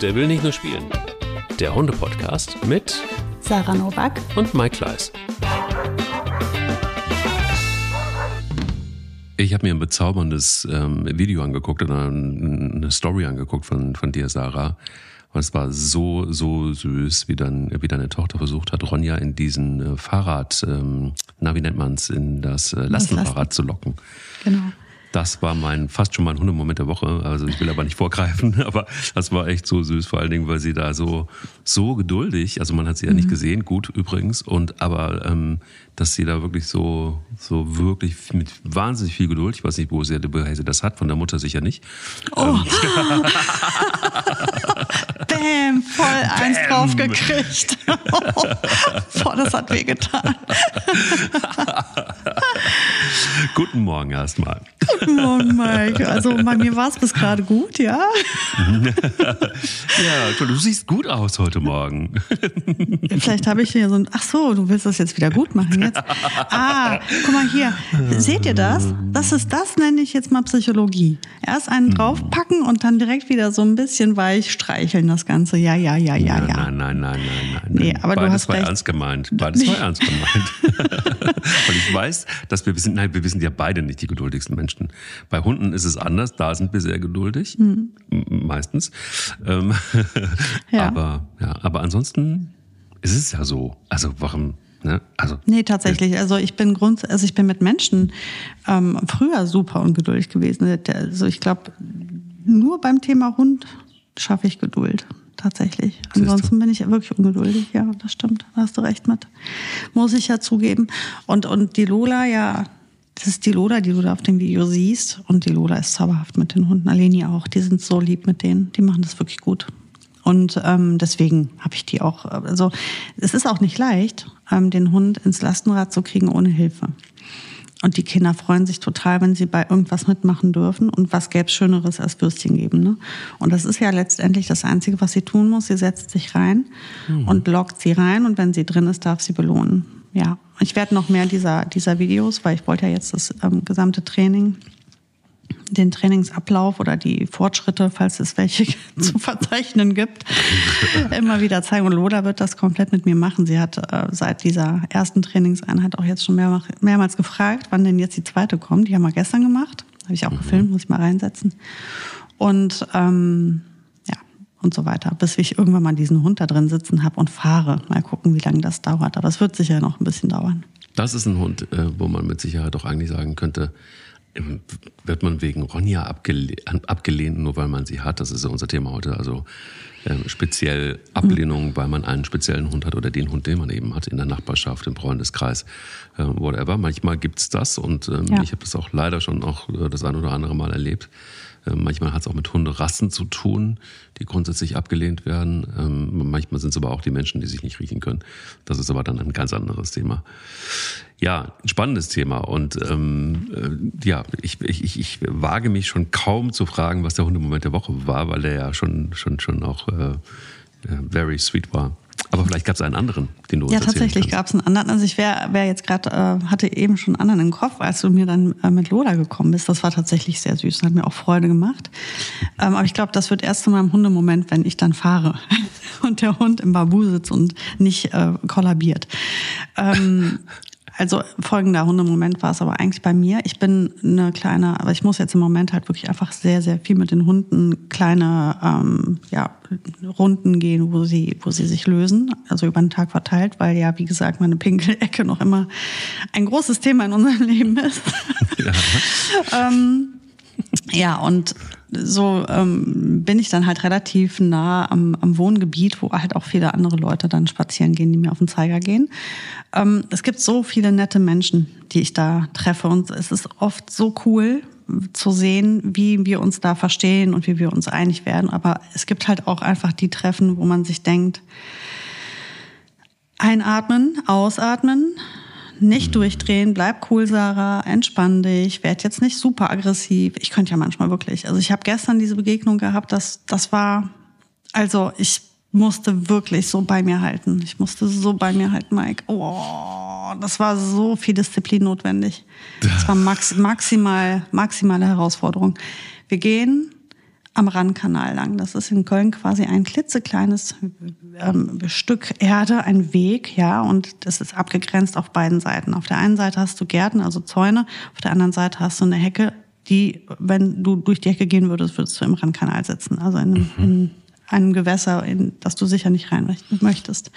Der will nicht nur spielen. Der Hunde-Podcast mit Sarah Novak und Mike Kleiss. Ich habe mir ein bezauberndes ähm, Video angeguckt oder eine Story angeguckt von, von dir, Sarah. Und es war so, so süß, wie dann, wie deine Tochter versucht hat, Ronja in diesen äh, Fahrrad, ähm, na, wie nennt man's, in das äh, Lastenfahrrad Lasten. zu locken. Genau. Das war mein fast schon mein Hundemoment der Woche. Also ich will aber nicht vorgreifen, aber das war echt so süß, vor allen Dingen, weil sie da so so geduldig, also man hat sie ja nicht mhm. gesehen, gut übrigens, und aber ähm, dass sie da wirklich so so wirklich mit wahnsinnig viel Geduld, ich weiß nicht, wo sie, woher sie das hat, von der Mutter sicher nicht. Oh. Ähm, Bam, voll Bam. eins draufgekriegt. Boah, das hat wehgetan. Guten Morgen erstmal. Guten Morgen, Mike. Also bei mir war es bis gerade gut, ja? ja, du siehst gut aus heute Morgen. Vielleicht habe ich hier so ein, ach so, du willst das jetzt wieder gut machen jetzt. Ah, guck mal hier. Seht ihr das? Das ist, das nenne ich jetzt mal Psychologie. Erst einen draufpacken und dann direkt wieder so ein bisschen weich streicheln das Ganze. Ja, ja, ja, ja, ja. Nein, nein, nein, nein, nein. Nee, aber Beides du hast war ernst gemeint. Beides war ernst gemeint. Und ich weiß, dass wir, wir sind, nein, wir sind ja beide nicht die geduldigsten Menschen. Bei Hunden ist es anders, da sind wir sehr geduldig, mhm. meistens. Ähm, ja. Aber, ja, aber ansonsten ist es ja so. Also warum, Ne? Also, nee, tatsächlich. Also ich bin grund, also ich bin mit Menschen ähm, früher super ungeduldig gewesen. Also ich glaube, nur beim Thema Hund schaffe ich Geduld. Tatsächlich. Ansonsten bin ich wirklich ungeduldig. Ja, das stimmt. Da hast du recht mit. Muss ich ja zugeben. Und, und die Lola, ja, das ist die Lola, die du da auf dem Video siehst. Und die Lola ist zauberhaft mit den Hunden. Aleni auch. Die sind so lieb mit denen. Die machen das wirklich gut. Und ähm, deswegen habe ich die auch. Also es ist auch nicht leicht, ähm, den Hund ins Lastenrad zu kriegen ohne Hilfe. Und die Kinder freuen sich total, wenn sie bei irgendwas mitmachen dürfen. Und was gäbe es Schöneres als Würstchen geben? Ne? Und das ist ja letztendlich das Einzige, was sie tun muss. Sie setzt sich rein mhm. und lockt sie rein. Und wenn sie drin ist, darf sie belohnen. Ja, ich werde noch mehr dieser, dieser Videos, weil ich wollte ja jetzt das ähm, gesamte Training den Trainingsablauf oder die Fortschritte, falls es welche zu verzeichnen gibt, immer wieder zeigen. Und Lola wird das komplett mit mir machen. Sie hat äh, seit dieser ersten Trainingseinheit auch jetzt schon mehr, mehrmals gefragt, wann denn jetzt die zweite kommt. Die haben wir gestern gemacht. Habe ich auch mhm. gefilmt, muss ich mal reinsetzen. Und ähm, ja, und so weiter, bis ich irgendwann mal diesen Hund da drin sitzen habe und fahre. Mal gucken, wie lange das dauert. Aber es wird sicher noch ein bisschen dauern. Das ist ein Hund, äh, wo man mit Sicherheit auch eigentlich sagen könnte, wird man wegen Ronja abgelehnt, abgelehnt, nur weil man sie hat. Das ist ja unser Thema heute. Also ähm, speziell Ablehnung, weil man einen speziellen Hund hat oder den Hund, den man eben hat in der Nachbarschaft, im Freundeskreis, äh, whatever. Manchmal gibt's das und ähm, ja. ich habe das auch leider schon auch äh, das ein oder andere Mal erlebt. Ähm, manchmal hat es auch mit Hunderassen zu tun, die grundsätzlich abgelehnt werden. Ähm, manchmal sind es aber auch die Menschen, die sich nicht riechen können. Das ist aber dann ein ganz anderes Thema. Ja, ein spannendes Thema. Und ähm, äh, ja, ich, ich, ich wage mich schon kaum zu fragen, was der Hundemoment der Woche war, weil der ja schon, schon, schon auch äh, very sweet war. Aber vielleicht gab es einen anderen, den du Ja, tatsächlich gab es einen anderen. Also ich wäre wär jetzt gerade, äh, hatte eben schon einen anderen im Kopf, als du mir dann äh, mit Lola gekommen bist. Das war tatsächlich sehr süß und hat mir auch Freude gemacht. Ähm, aber ich glaube, das wird erst in meinem Hundemoment, wenn ich dann fahre und der Hund im Babu sitzt und nicht äh, kollabiert. Ähm, also folgender Hundemoment war es aber eigentlich bei mir. Ich bin eine kleine, aber ich muss jetzt im Moment halt wirklich einfach sehr, sehr viel mit den Hunden kleine ähm, ja, Runden gehen, wo sie, wo sie sich lösen, also über den Tag verteilt, weil ja, wie gesagt, meine Pinkelecke noch immer ein großes Thema in unserem Leben ist. Ja, ähm, ja und so ähm, bin ich dann halt relativ nah am, am Wohngebiet, wo halt auch viele andere Leute dann spazieren gehen, die mir auf den Zeiger gehen. Ähm, es gibt so viele nette Menschen, die ich da treffe und es ist oft so cool zu sehen, wie wir uns da verstehen und wie wir uns einig werden. Aber es gibt halt auch einfach die Treffen, wo man sich denkt, einatmen, ausatmen, nicht durchdrehen, bleib cool, Sarah, entspann dich, werd jetzt nicht super aggressiv. Ich könnte ja manchmal wirklich. Also ich habe gestern diese Begegnung gehabt, das, das war, also ich musste wirklich so bei mir halten. Ich musste so bei mir halten, Mike. Oh, das war so viel Disziplin notwendig. Das war max, maximal, maximale Herausforderung. Wir gehen am Rhannkanal lang. Das ist in Köln quasi ein klitzekleines ähm, Stück Erde, ein Weg, ja, und das ist abgegrenzt auf beiden Seiten. Auf der einen Seite hast du Gärten, also Zäune, auf der anderen Seite hast du eine Hecke, die, wenn du durch die Hecke gehen würdest, würdest du im Rhannkanal sitzen, also in, mhm. in einem Gewässer, in das du sicher nicht rein möchtest.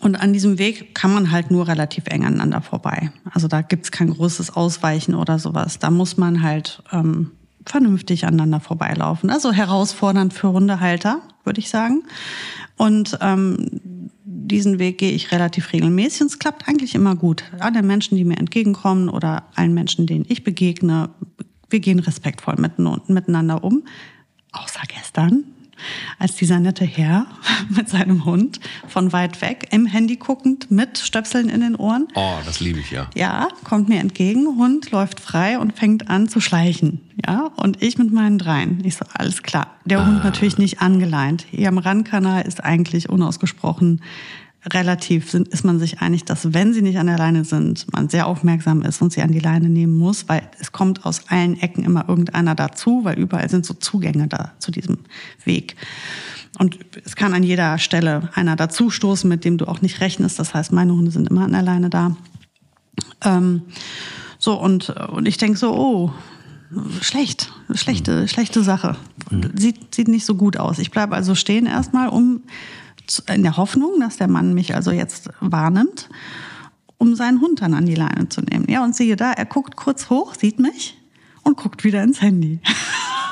Und an diesem Weg kann man halt nur relativ eng aneinander vorbei. Also da gibt's kein großes Ausweichen oder sowas. Da muss man halt ähm, vernünftig aneinander vorbeilaufen. Also herausfordernd für Hundehalter, würde ich sagen. Und ähm, diesen Weg gehe ich relativ regelmäßig und es klappt eigentlich immer gut. Alle Menschen, die mir entgegenkommen oder allen Menschen, denen ich begegne, wir gehen respektvoll miteinander um. Außer gestern, als dieser nette Herr mit seinem Hund von weit weg im Handy guckend mit Stöpseln in den Ohren. Oh, das liebe ich ja. Ja, kommt mir entgegen, Hund läuft frei und fängt an zu schleichen. Ja, und ich mit meinen dreien. Ich so, alles klar. Der ah. Hund natürlich nicht angeleint. Hier am Randkanal ist eigentlich unausgesprochen relativ sind, ist man sich einig, dass wenn sie nicht an der Leine sind, man sehr aufmerksam ist und sie an die Leine nehmen muss, weil es kommt aus allen Ecken immer irgendeiner dazu, weil überall sind so Zugänge da zu diesem Weg. Und es kann an jeder Stelle einer dazustoßen, mit dem du auch nicht rechnest. Das heißt, meine Hunde sind immer an der Leine da. Ähm, so, und, und ich denke so, oh, schlecht, schlechte, mhm. schlechte Sache. Mhm. Sieht, sieht nicht so gut aus. Ich bleibe also stehen erstmal, um in der Hoffnung, dass der Mann mich also jetzt wahrnimmt, um seinen Hund dann an die Leine zu nehmen. Ja, und siehe da, er guckt kurz hoch, sieht mich und guckt wieder ins Handy.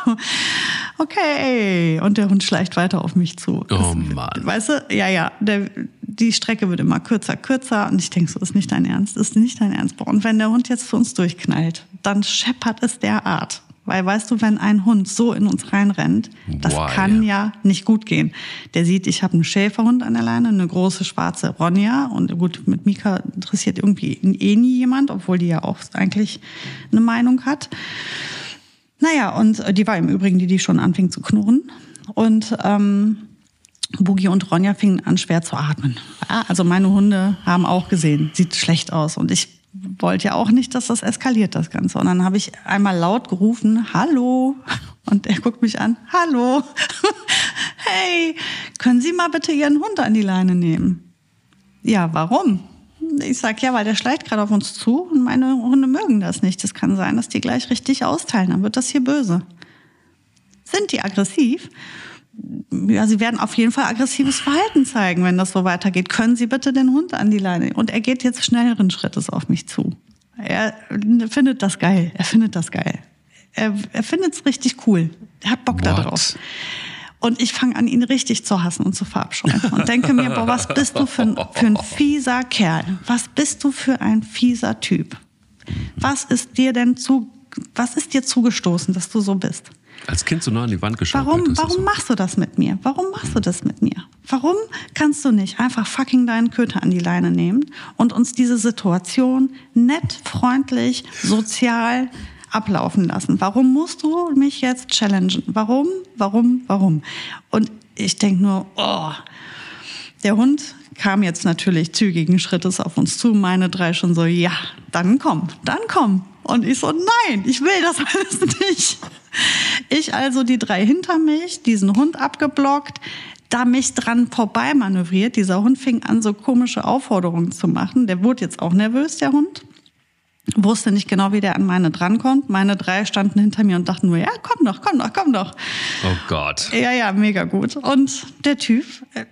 okay, und der Hund schleicht weiter auf mich zu. Oh Mann. Weißt du, ja, ja, der, die Strecke wird immer kürzer, kürzer und ich denke so, ist nicht dein Ernst, ist nicht dein Ernst. Und wenn der Hund jetzt zu uns durchknallt, dann scheppert es derart. Weil weißt du, wenn ein Hund so in uns reinrennt, das Boah, kann ja. ja. nicht gut gehen. Der sieht, ich habe einen Schäferhund an der Leine, eine große schwarze Ronja. Und gut, mit Mika interessiert irgendwie eh nie jemand, obwohl die ja auch eigentlich eine Meinung hat. Naja, und die war im Übrigen die, die schon anfing zu knurren. Und ähm, Boogie und Ronja fingen an, schwer zu atmen. Also meine Hunde haben auch gesehen, sieht schlecht aus. Und ich wollte ja auch nicht, dass das eskaliert, das Ganze. Und dann habe ich einmal laut gerufen, hallo. Und er guckt mich an, hallo. hey, können Sie mal bitte Ihren Hund an die Leine nehmen? Ja, warum? Ich sag ja, weil der schleicht gerade auf uns zu und meine Hunde mögen das nicht. Es kann sein, dass die gleich richtig austeilen, dann wird das hier böse. Sind die aggressiv? Ja, sie werden auf jeden Fall aggressives Verhalten zeigen, wenn das so weitergeht. Können Sie bitte den Hund an die Leine? Und er geht jetzt schnelleren Schrittes auf mich zu. Er findet das geil. Er findet das geil. Er, er findet es richtig cool. Er hat Bock What? darauf. Und ich fange an, ihn richtig zu hassen und zu verabscheuen. Und denke mir, boah, was bist du für ein, für ein fieser Kerl? Was bist du für ein fieser Typ? Was ist dir denn zu, was ist dir zugestoßen, dass du so bist? Als Kind so nah an die Wand geschaut. Warum, warum so. machst du das mit mir? Warum machst du das mit mir? Warum kannst du nicht einfach fucking deinen Köter an die Leine nehmen und uns diese Situation nett, freundlich, sozial ablaufen lassen? Warum musst du mich jetzt challengen? Warum, warum, warum? Und ich denke nur, oh, der Hund kam jetzt natürlich zügigen Schrittes auf uns zu, meine drei schon so, ja, dann komm, dann komm. Und ich so, nein, ich will das alles nicht. Ich also die drei hinter mich, diesen Hund abgeblockt, da mich dran vorbei manövriert. Dieser Hund fing an, so komische Aufforderungen zu machen. Der wurde jetzt auch nervös, der Hund. Wusste nicht genau, wie der an meine drankommt. Meine drei standen hinter mir und dachten nur, ja, komm doch, komm doch, komm doch. Oh Gott. Ja, ja, mega gut. Und der Typ äh,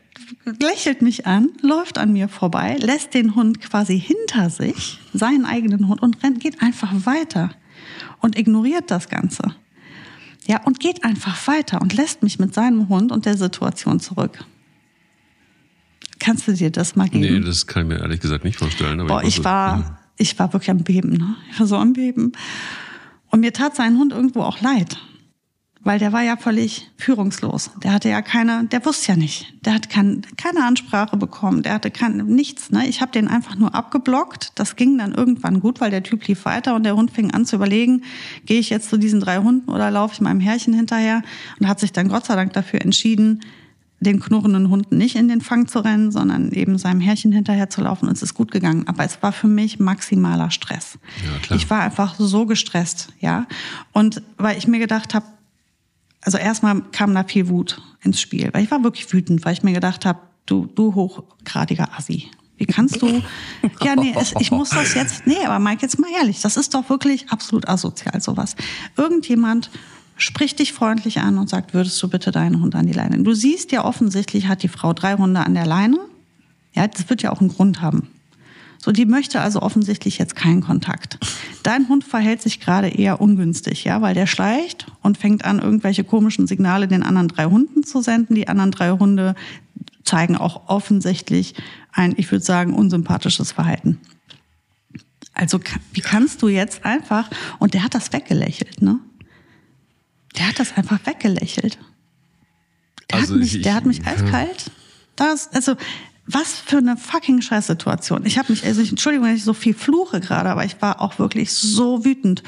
lächelt mich an, läuft an mir vorbei, lässt den Hund quasi hinter sich, seinen eigenen Hund, und rennt, geht einfach weiter und ignoriert das Ganze. Ja, und geht einfach weiter und lässt mich mit seinem Hund und der Situation zurück. Kannst du dir das mal geben? Nee, das kann ich mir ehrlich gesagt nicht vorstellen. Boah, ich, ich war, ja. ich war wirklich am Beben, ne? Ich war so am Beben. Und mir tat sein Hund irgendwo auch leid. Weil der war ja völlig führungslos. Der hatte ja keine, der wusste ja nicht. Der hat kein, keine Ansprache bekommen. Der hatte kein, nichts. Ne? Ich habe den einfach nur abgeblockt. Das ging dann irgendwann gut, weil der Typ lief weiter und der Hund fing an zu überlegen, gehe ich jetzt zu diesen drei Hunden oder laufe ich meinem Herrchen hinterher? Und hat sich dann Gott sei Dank dafür entschieden, den knurrenden Hunden nicht in den Fang zu rennen, sondern eben seinem Herrchen hinterher zu laufen. Und es ist gut gegangen. Aber es war für mich maximaler Stress. Ja. Ich war einfach so gestresst, ja. Und weil ich mir gedacht habe, also erstmal kam da viel Wut ins Spiel, weil ich war wirklich wütend, weil ich mir gedacht habe, du, du hochgradiger Assi. Wie kannst du? Ja, nee, es, ich muss das jetzt. Nee, aber Mike, jetzt mal ehrlich, das ist doch wirklich absolut asozial, sowas. Irgendjemand spricht dich freundlich an und sagt, würdest du bitte deinen Hund an die Leine? Du siehst ja offensichtlich, hat die Frau drei Hunde an der Leine. Ja, das wird ja auch einen Grund haben. So, die möchte also offensichtlich jetzt keinen Kontakt. Dein Hund verhält sich gerade eher ungünstig, ja, weil der schleicht und fängt an, irgendwelche komischen Signale den anderen drei Hunden zu senden. Die anderen drei Hunde zeigen auch offensichtlich ein, ich würde sagen, unsympathisches Verhalten. Also, wie kannst du jetzt einfach, und der hat das weggelächelt, ne? Der hat das einfach weggelächelt. Der, also hat, mich, ich, der hat mich eiskalt. Das, also, was für eine fucking Scheißsituation. Ich habe mich, also ich, Entschuldigung, wenn ich so viel fluche gerade, aber ich war auch wirklich so wütend.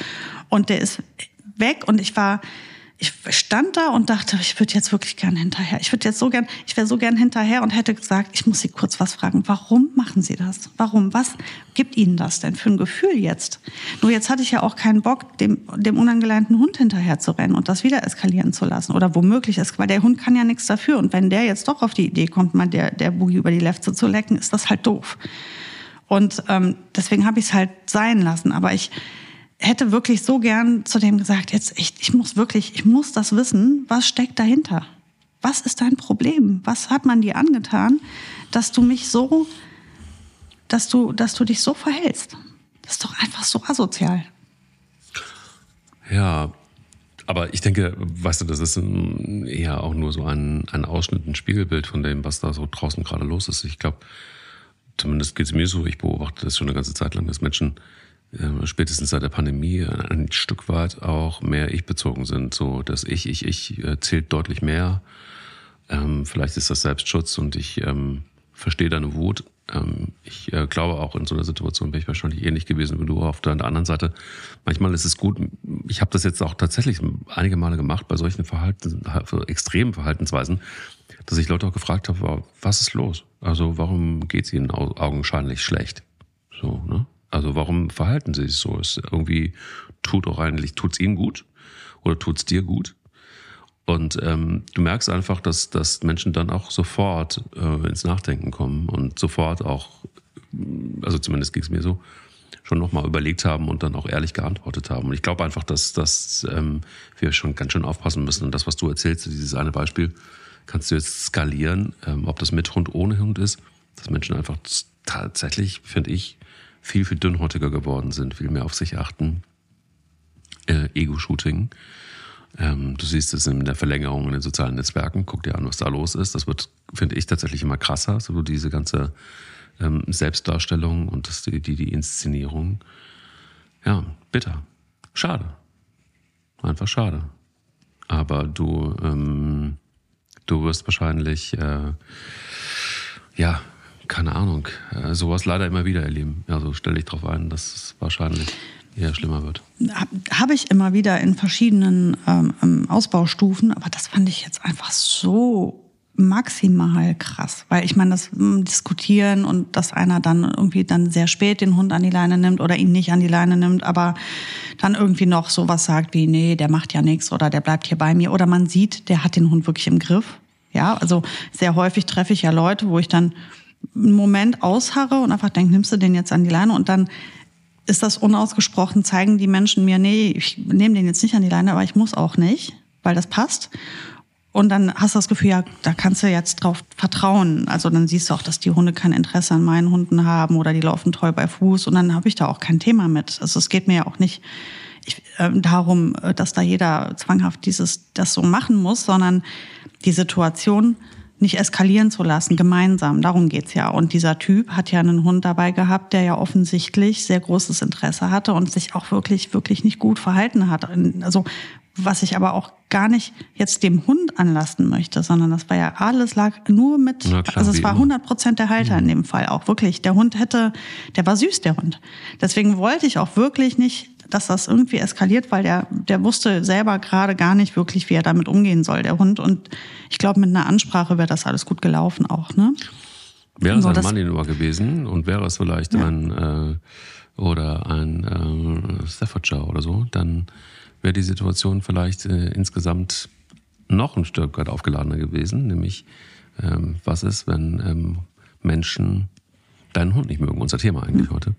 Und der ist weg und ich war, ich stand da und dachte, ich würde jetzt wirklich gern hinterher. Ich würde jetzt so gern, ich wäre so gern hinterher und hätte gesagt, ich muss Sie kurz was fragen. Warum machen Sie das? Warum? Was gibt Ihnen das denn für ein Gefühl jetzt? Nur jetzt hatte ich ja auch keinen Bock, dem, dem unangeleinten Hund hinterher zu rennen und das wieder eskalieren zu lassen. Oder womöglich ist, weil der Hund kann ja nichts dafür. Und wenn der jetzt doch auf die Idee kommt, mal der, der Boogie über die Lefze zu lecken, ist das halt doof. Und ähm, deswegen habe ich es halt sein lassen. Aber ich, hätte wirklich so gern zu dem gesagt, jetzt echt, ich muss wirklich, ich muss das wissen, was steckt dahinter? Was ist dein Problem? Was hat man dir angetan, dass du mich so, dass du, dass du dich so verhältst? Das ist doch einfach so asozial. Ja, aber ich denke, weißt du, das ist eher auch nur so ein, ein Ausschnitt, ein Spiegelbild von dem, was da so draußen gerade los ist. Ich glaube, zumindest geht es mir so, ich beobachte das schon eine ganze Zeit lang, dass Menschen spätestens seit der Pandemie ein Stück weit auch mehr ich-bezogen sind. So, dass ich, ich, ich äh, zählt deutlich mehr. Ähm, vielleicht ist das Selbstschutz und ich ähm, verstehe deine Wut. Ähm, ich äh, glaube auch in so einer Situation bin ich wahrscheinlich ähnlich gewesen wie du auf der anderen Seite. Manchmal ist es gut, ich habe das jetzt auch tatsächlich einige Male gemacht bei solchen Verhalten, extremen Verhaltensweisen, dass ich Leute auch gefragt habe, was ist los? Also warum geht es ihnen augenscheinlich schlecht? So, ne? Also warum verhalten sie sich so? Es irgendwie tut auch eigentlich, tut's ihnen gut oder tut's dir gut? Und ähm, du merkst einfach, dass, dass Menschen dann auch sofort äh, ins Nachdenken kommen und sofort auch, also zumindest ging es mir so, schon nochmal überlegt haben und dann auch ehrlich geantwortet haben. Und ich glaube einfach, dass, dass ähm, wir schon ganz schön aufpassen müssen. Und das, was du erzählst, dieses eine Beispiel, kannst du jetzt skalieren, ähm, ob das mit Hund, ohne Hund ist, dass Menschen einfach tatsächlich, finde ich, viel, viel dünnhäutiger geworden sind, viel mehr auf sich achten. Äh, Ego-Shooting. Ähm, du siehst es in der Verlängerung in den sozialen Netzwerken. Guck dir an, was da los ist. Das wird, finde ich, tatsächlich immer krasser. So diese ganze ähm, Selbstdarstellung und das, die, die, die Inszenierung. Ja, bitter. Schade. Einfach schade. Aber du, ähm, du wirst wahrscheinlich, äh, ja, keine Ahnung, äh, sowas leider immer wieder erleben. Also stelle ich darauf ein, dass es wahrscheinlich eher schlimmer wird. Habe ich immer wieder in verschiedenen ähm, ähm, Ausbaustufen, aber das fand ich jetzt einfach so maximal krass, weil ich meine, das hm, Diskutieren und dass einer dann irgendwie dann sehr spät den Hund an die Leine nimmt oder ihn nicht an die Leine nimmt, aber dann irgendwie noch sowas sagt wie, nee, der macht ja nichts oder der bleibt hier bei mir oder man sieht, der hat den Hund wirklich im Griff. Ja, also sehr häufig treffe ich ja Leute, wo ich dann einen Moment ausharre und einfach denke, nimmst du den jetzt an die Leine und dann ist das unausgesprochen, zeigen die Menschen mir, nee, ich nehme den jetzt nicht an die Leine, aber ich muss auch nicht, weil das passt. Und dann hast du das Gefühl, ja, da kannst du jetzt drauf vertrauen. Also dann siehst du auch, dass die Hunde kein Interesse an meinen Hunden haben oder die laufen treu bei Fuß und dann habe ich da auch kein Thema mit. Also es geht mir ja auch nicht ich, äh, darum, dass da jeder zwanghaft dieses das so machen muss, sondern die Situation nicht eskalieren zu lassen, gemeinsam. Darum geht's ja. Und dieser Typ hat ja einen Hund dabei gehabt, der ja offensichtlich sehr großes Interesse hatte und sich auch wirklich, wirklich nicht gut verhalten hat. Also, was ich aber auch gar nicht jetzt dem Hund anlasten möchte, sondern das war ja alles lag nur mit, klar, also es war 100 Prozent der Halter in dem Fall auch wirklich. Der Hund hätte, der war süß, der Hund. Deswegen wollte ich auch wirklich nicht dass das irgendwie eskaliert, weil der, der wusste selber gerade gar nicht wirklich, wie er damit umgehen soll, der Hund. Und ich glaube, mit einer Ansprache wäre das alles gut gelaufen auch, ne? Wäre es ein Malinois gewesen und wäre es vielleicht ja. ein äh, oder ein äh, Staffordshire oder so, dann wäre die Situation vielleicht äh, insgesamt noch ein Stück weit aufgeladener gewesen, nämlich ähm, was ist, wenn ähm, Menschen deinen Hund nicht mögen? Unser Thema eigentlich mhm. heute.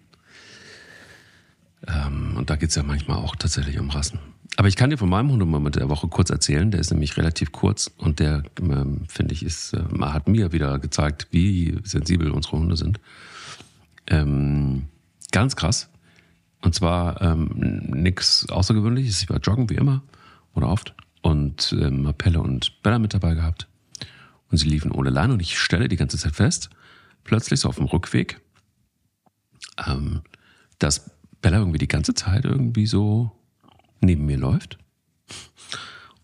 Ähm, und da geht es ja manchmal auch tatsächlich um Rassen. Aber ich kann dir von meinem Hundemoment der Woche kurz erzählen. Der ist nämlich relativ kurz und der, ähm, finde ich, ist, äh, hat mir wieder gezeigt, wie sensibel unsere Hunde sind. Ähm, ganz krass. Und zwar ähm, nichts Außergewöhnliches. Ich war joggen wie immer oder oft und ähm, Pelle und Bella mit dabei gehabt. Und sie liefen ohne Leine und ich stelle die ganze Zeit fest, plötzlich so auf dem Rückweg, ähm, dass Bella irgendwie die ganze Zeit irgendwie so neben mir läuft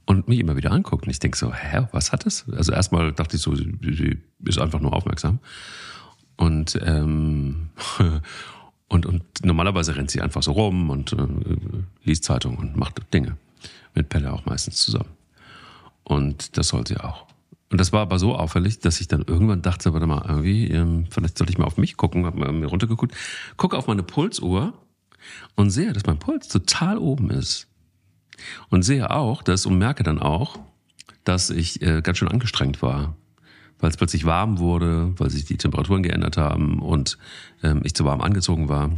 und mich immer wieder anguckt. Und ich denke so, hä, was hat das? Also erstmal dachte ich so, sie ist einfach nur aufmerksam. Und, ähm, und, und normalerweise rennt sie einfach so rum und äh, liest Zeitung und macht Dinge. Mit Pelle auch meistens zusammen. Und das soll sie auch. Und das war aber so auffällig, dass ich dann irgendwann dachte, warte mal, irgendwie, ähm, vielleicht sollte ich mal auf mich gucken, hab mir runtergeguckt, gucke auf meine Pulsuhr und sehe, dass mein Puls total oben ist. Und sehe auch, dass und merke dann auch, dass ich äh, ganz schön angestrengt war, weil es plötzlich warm wurde, weil sich die Temperaturen geändert haben und ähm, ich zu warm angezogen war.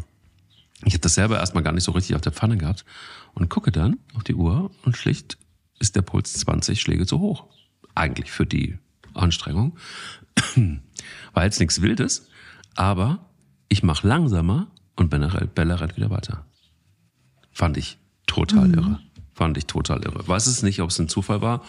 Ich habe das selber erstmal gar nicht so richtig auf der Pfanne gehabt und gucke dann auf die Uhr und schlicht ist der Puls 20 Schläge zu hoch. Eigentlich für die Anstrengung. War jetzt nichts Wildes, aber ich mache langsamer und Bella, Bella rennt wieder weiter. Fand ich total mhm. irre. Fand ich total irre. Weiß es nicht, ob es ein Zufall war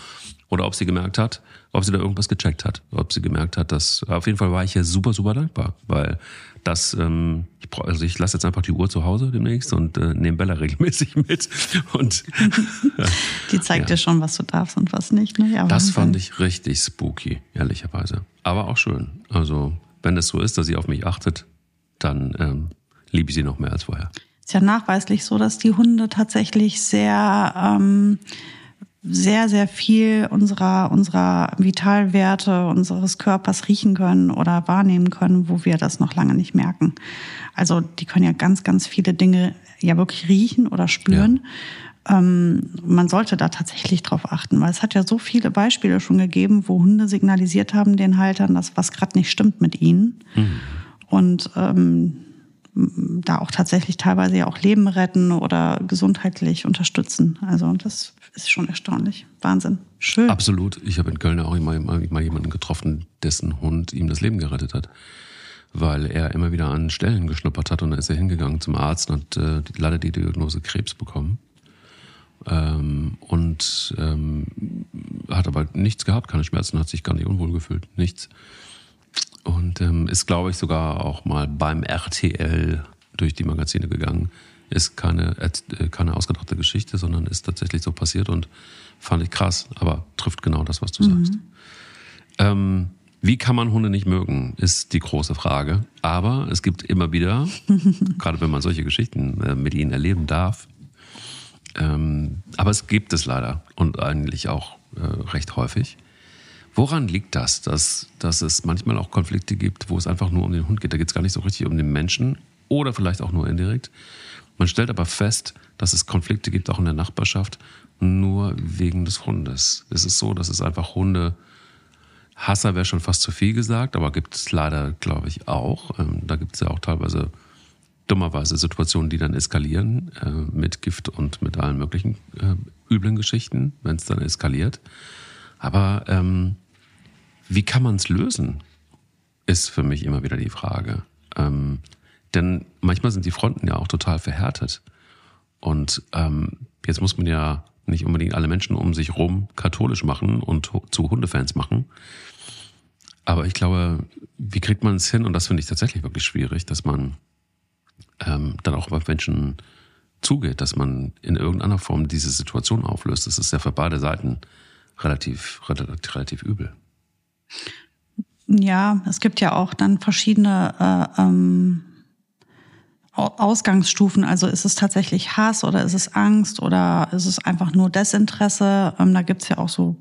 oder ob sie gemerkt hat, ob sie da irgendwas gecheckt hat. Ob sie gemerkt hat, dass, auf jeden Fall war ich ja super, super dankbar, weil das, ähm, ich, brauch, also ich lasse jetzt einfach die Uhr zu Hause demnächst und äh, nehme Bella regelmäßig mit. Und die zeigt ja. dir schon, was du darfst und was nicht. Ne? Ja, das fand ich richtig spooky, ehrlicherweise. Aber auch schön. Also, wenn es so ist, dass sie auf mich achtet, dann ähm, liebe ich sie noch mehr als vorher. Ist ja nachweislich so, dass die Hunde tatsächlich sehr, ähm, sehr, sehr viel unserer, unserer Vitalwerte unseres Körpers riechen können oder wahrnehmen können, wo wir das noch lange nicht merken. Also die können ja ganz, ganz viele Dinge ja wirklich riechen oder spüren. Ja. Ähm, man sollte da tatsächlich drauf achten, weil es hat ja so viele Beispiele schon gegeben, wo Hunde signalisiert haben den Haltern, dass was gerade nicht stimmt mit ihnen. Mhm. Und ähm, da auch tatsächlich teilweise ja auch Leben retten oder gesundheitlich unterstützen. Also das ist schon erstaunlich. Wahnsinn. Schön. Absolut. Ich habe in Köln auch immer, immer, immer jemanden getroffen, dessen Hund ihm das Leben gerettet hat. Weil er immer wieder an Stellen geschnuppert hat und dann ist er hingegangen zum Arzt und hat äh, leider die Diagnose Krebs bekommen. Ähm, und ähm, hat aber nichts gehabt, keine Schmerzen, hat sich gar nicht unwohl gefühlt, nichts. Und ähm, ist, glaube ich, sogar auch mal beim RTL durch die Magazine gegangen. Ist keine, äh, keine ausgedachte Geschichte, sondern ist tatsächlich so passiert und fand ich krass, aber trifft genau das, was du mhm. sagst. Ähm, wie kann man Hunde nicht mögen, ist die große Frage. Aber es gibt immer wieder, gerade wenn man solche Geschichten äh, mit ihnen erleben darf, ähm, aber es gibt es leider und eigentlich auch äh, recht häufig, Woran liegt das, dass, dass es manchmal auch Konflikte gibt, wo es einfach nur um den Hund geht? Da geht es gar nicht so richtig um den Menschen oder vielleicht auch nur indirekt. Man stellt aber fest, dass es Konflikte gibt, auch in der Nachbarschaft, nur wegen des Hundes. Es ist so, dass es einfach Hunde, Hasser wäre schon fast zu viel gesagt, aber gibt es leider, glaube ich, auch. Ähm, da gibt es ja auch teilweise dummerweise Situationen, die dann eskalieren äh, mit Gift und mit allen möglichen äh, üblen Geschichten, wenn es dann eskaliert. Aber ähm, wie kann man es lösen? Ist für mich immer wieder die Frage. Ähm, denn manchmal sind die Fronten ja auch total verhärtet. Und ähm, jetzt muss man ja nicht unbedingt alle Menschen um sich rum katholisch machen und zu Hundefans machen. Aber ich glaube, wie kriegt man es hin? Und das finde ich tatsächlich wirklich schwierig, dass man ähm, dann auch auf Menschen zugeht, dass man in irgendeiner Form diese Situation auflöst. Das ist ja für beide Seiten relativ, relativ, relativ übel. Ja, es gibt ja auch dann verschiedene äh, ähm, Ausgangsstufen. Also ist es tatsächlich Hass oder ist es Angst oder ist es einfach nur Desinteresse? Ähm, da gibt's ja auch so.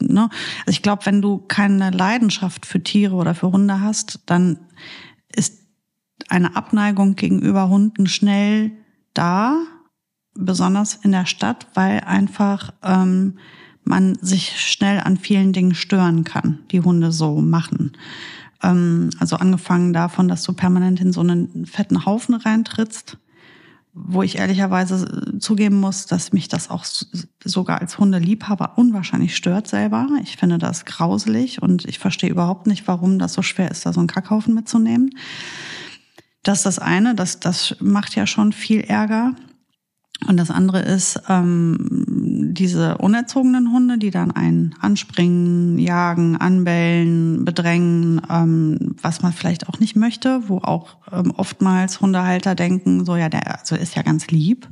Ne? Also ich glaube, wenn du keine Leidenschaft für Tiere oder für Hunde hast, dann ist eine Abneigung gegenüber Hunden schnell da, besonders in der Stadt, weil einfach ähm, man sich schnell an vielen Dingen stören kann, die Hunde so machen. Ähm, also angefangen davon, dass du permanent in so einen fetten Haufen reintrittst, wo ich ehrlicherweise zugeben muss, dass mich das auch sogar als Hundeliebhaber unwahrscheinlich stört selber. Ich finde das grauselig und ich verstehe überhaupt nicht, warum das so schwer ist, da so einen Kackhaufen mitzunehmen. Das ist das eine, das, das macht ja schon viel Ärger. Und das andere ist ähm, diese unerzogenen Hunde, die dann einen anspringen, jagen, anbellen, bedrängen, ähm, was man vielleicht auch nicht möchte, wo auch ähm, oftmals Hundehalter denken, so ja, der also ist ja ganz lieb,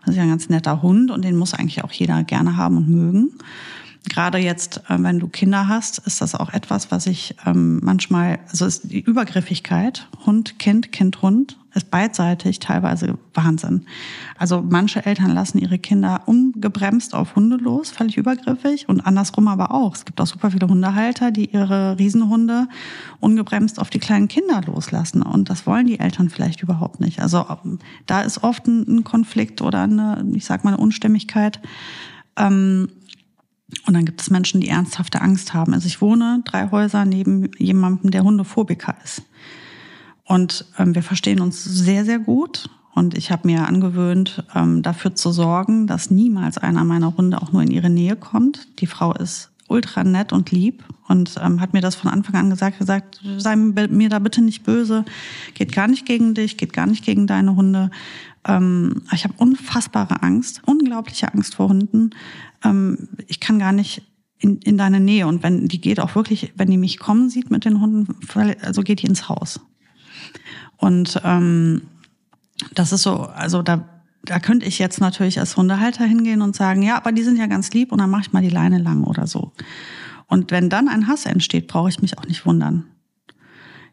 das ist ja ein ganz netter Hund und den muss eigentlich auch jeder gerne haben und mögen. Gerade jetzt, äh, wenn du Kinder hast, ist das auch etwas, was ich ähm, manchmal, also ist die Übergriffigkeit, Hund, Kind, Kind, Hund, ist beidseitig teilweise Wahnsinn. Also manche Eltern lassen ihre Kinder ungebremst auf Hunde los, völlig übergriffig und andersrum aber auch. Es gibt auch super viele Hundehalter, die ihre Riesenhunde ungebremst auf die kleinen Kinder loslassen und das wollen die Eltern vielleicht überhaupt nicht. Also ähm, da ist oft ein Konflikt oder eine, ich sag mal, eine Unstimmigkeit. Ähm, und dann gibt es Menschen, die ernsthafte Angst haben. Also ich wohne drei Häuser neben jemandem, der Hundephobiker ist. Und ähm, wir verstehen uns sehr, sehr gut. Und ich habe mir angewöhnt, ähm, dafür zu sorgen, dass niemals einer meiner Hunde auch nur in ihre Nähe kommt. Die Frau ist ultra nett und lieb und ähm, hat mir das von Anfang an gesagt, gesagt, sei mir da bitte nicht böse, geht gar nicht gegen dich, geht gar nicht gegen deine Hunde. Ähm, ich habe unfassbare Angst, unglaubliche Angst vor Hunden ähm, ich kann gar nicht in, in deine Nähe. Und wenn die geht auch wirklich, wenn die mich kommen sieht mit den Hunden, also geht die ins Haus. Und ähm, das ist so, also da, da könnte ich jetzt natürlich als Hundehalter hingehen und sagen, ja, aber die sind ja ganz lieb und dann mache ich mal die Leine lang oder so. Und wenn dann ein Hass entsteht, brauche ich mich auch nicht wundern.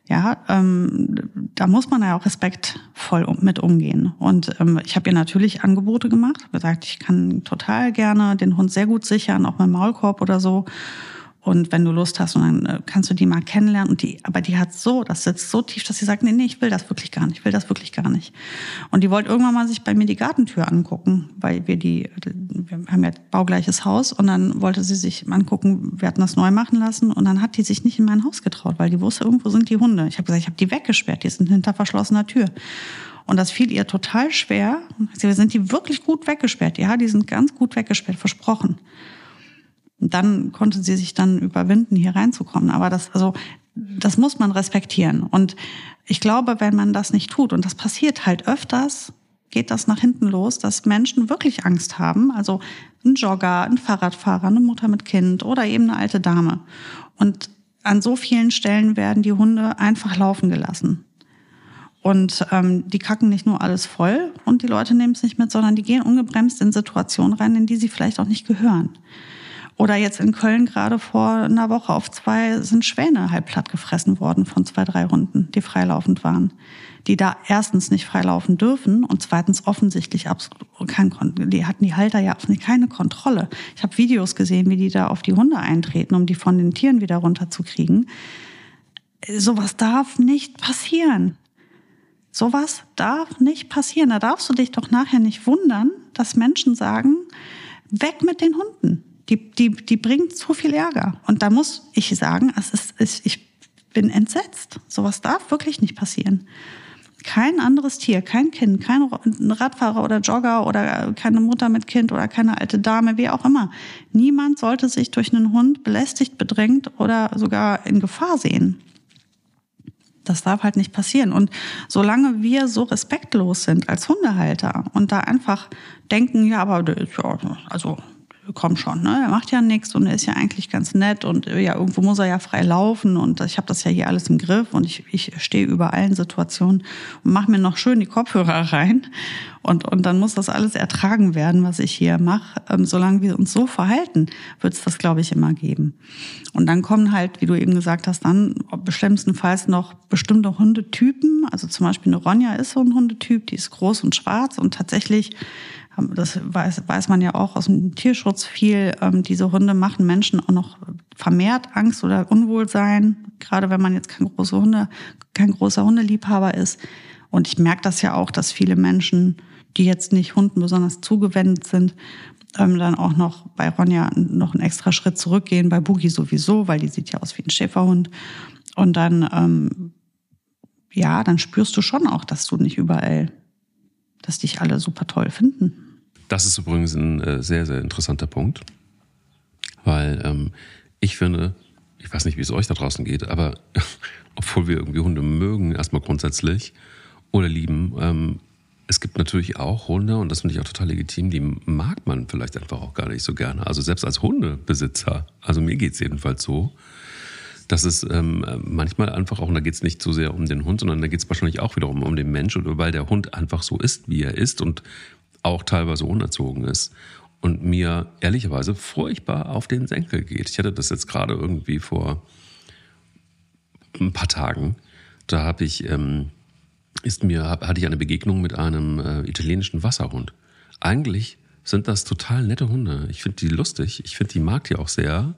Ja, ähm, da muss man ja auch respektvoll mit umgehen. Und ähm, ich habe ihr natürlich Angebote gemacht, gesagt, ich kann total gerne den Hund sehr gut sichern, auch mit Maulkorb oder so. Und wenn du Lust hast, und dann äh, kannst du die mal kennenlernen. Und die, aber die hat so, das sitzt so tief, dass sie sagt, nee, nee, ich will das wirklich gar nicht, ich will das wirklich gar nicht. Und die wollte irgendwann mal sich bei mir die Gartentür angucken, weil wir die, wir haben ja baugleiches Haus und dann wollte sie sich angucken, wir hatten das neu machen lassen und dann hat die sich nicht in mein Haus getraut, weil die wusste, irgendwo sind die Hunde. Ich habe gesagt, ich habe die weggesperrt, die sind hinter verschlossener Tür. Und das fiel ihr total schwer. Sie sind die wirklich gut weggesperrt? Ja, die sind ganz gut weggesperrt, versprochen. Dann konnte sie sich dann überwinden, hier reinzukommen. Aber das, also, das muss man respektieren. Und ich glaube, wenn man das nicht tut, und das passiert halt öfters, geht das nach hinten los, dass Menschen wirklich Angst haben. Also ein Jogger, ein Fahrradfahrer, eine Mutter mit Kind oder eben eine alte Dame. Und an so vielen Stellen werden die Hunde einfach laufen gelassen. Und ähm, die kacken nicht nur alles voll und die Leute nehmen es nicht mit, sondern die gehen ungebremst in Situationen rein, in die sie vielleicht auch nicht gehören. Oder jetzt in Köln gerade vor einer Woche auf zwei sind Schwäne halb platt gefressen worden von zwei, drei Hunden, die freilaufend waren. Die da erstens nicht freilaufen dürfen und zweitens offensichtlich absolut kein, die hatten die Halter ja keine Kontrolle. Ich habe Videos gesehen, wie die da auf die Hunde eintreten, um die von den Tieren wieder runterzukriegen. Sowas darf nicht passieren. Sowas darf nicht passieren. Da darfst du dich doch nachher nicht wundern, dass Menschen sagen, weg mit den Hunden die, die, die bringt so viel Ärger. Und da muss ich sagen, es ist, es, ich bin entsetzt. Sowas darf wirklich nicht passieren. Kein anderes Tier, kein Kind, kein Radfahrer oder Jogger oder keine Mutter mit Kind oder keine alte Dame, wie auch immer. Niemand sollte sich durch einen Hund belästigt, bedrängt oder sogar in Gefahr sehen. Das darf halt nicht passieren. Und solange wir so respektlos sind als Hundehalter und da einfach denken, ja, aber ja, also komm schon, ne? Er macht ja nichts und er ist ja eigentlich ganz nett und äh, ja, irgendwo muss er ja frei laufen und ich habe das ja hier alles im Griff und ich, ich stehe über allen Situationen und mache mir noch schön die Kopfhörer rein und, und dann muss das alles ertragen werden, was ich hier mache. Ähm, solange wir uns so verhalten, wird es das, glaube ich, immer geben. Und dann kommen halt, wie du eben gesagt hast, dann schlimmstenfalls noch bestimmte Hundetypen. Also zum Beispiel eine Ronja ist so ein Hundetyp, die ist groß und schwarz und tatsächlich das weiß, weiß man ja auch aus dem Tierschutz viel, ähm, diese Hunde machen Menschen auch noch vermehrt Angst oder Unwohlsein, gerade wenn man jetzt kein großer Hunde, kein großer Hundeliebhaber ist. Und ich merke das ja auch, dass viele Menschen, die jetzt nicht Hunden besonders zugewendet sind, ähm, dann auch noch bei Ronja noch einen extra Schritt zurückgehen, bei Boogie sowieso, weil die sieht ja aus wie ein Schäferhund. Und dann, ähm, ja, dann spürst du schon auch, dass du nicht überall, dass dich alle super toll finden. Das ist übrigens ein äh, sehr, sehr interessanter Punkt, weil ähm, ich finde, ich weiß nicht, wie es euch da draußen geht, aber obwohl wir irgendwie Hunde mögen, erstmal grundsätzlich oder lieben, ähm, es gibt natürlich auch Hunde, und das finde ich auch total legitim, die mag man vielleicht einfach auch gar nicht so gerne. Also selbst als Hundebesitzer, also mir geht es jedenfalls so, dass es ähm, manchmal einfach auch, und da geht es nicht so sehr um den Hund, sondern da geht es wahrscheinlich auch wiederum um den Mensch, oder weil der Hund einfach so ist, wie er ist und auch teilweise unerzogen ist und mir ehrlicherweise furchtbar auf den Senkel geht. Ich hatte das jetzt gerade irgendwie vor ein paar Tagen. Da habe ich ähm, ist mir, hatte ich eine Begegnung mit einem äh, italienischen Wasserhund. Eigentlich sind das total nette Hunde. Ich finde die lustig. Ich finde die mag die auch sehr.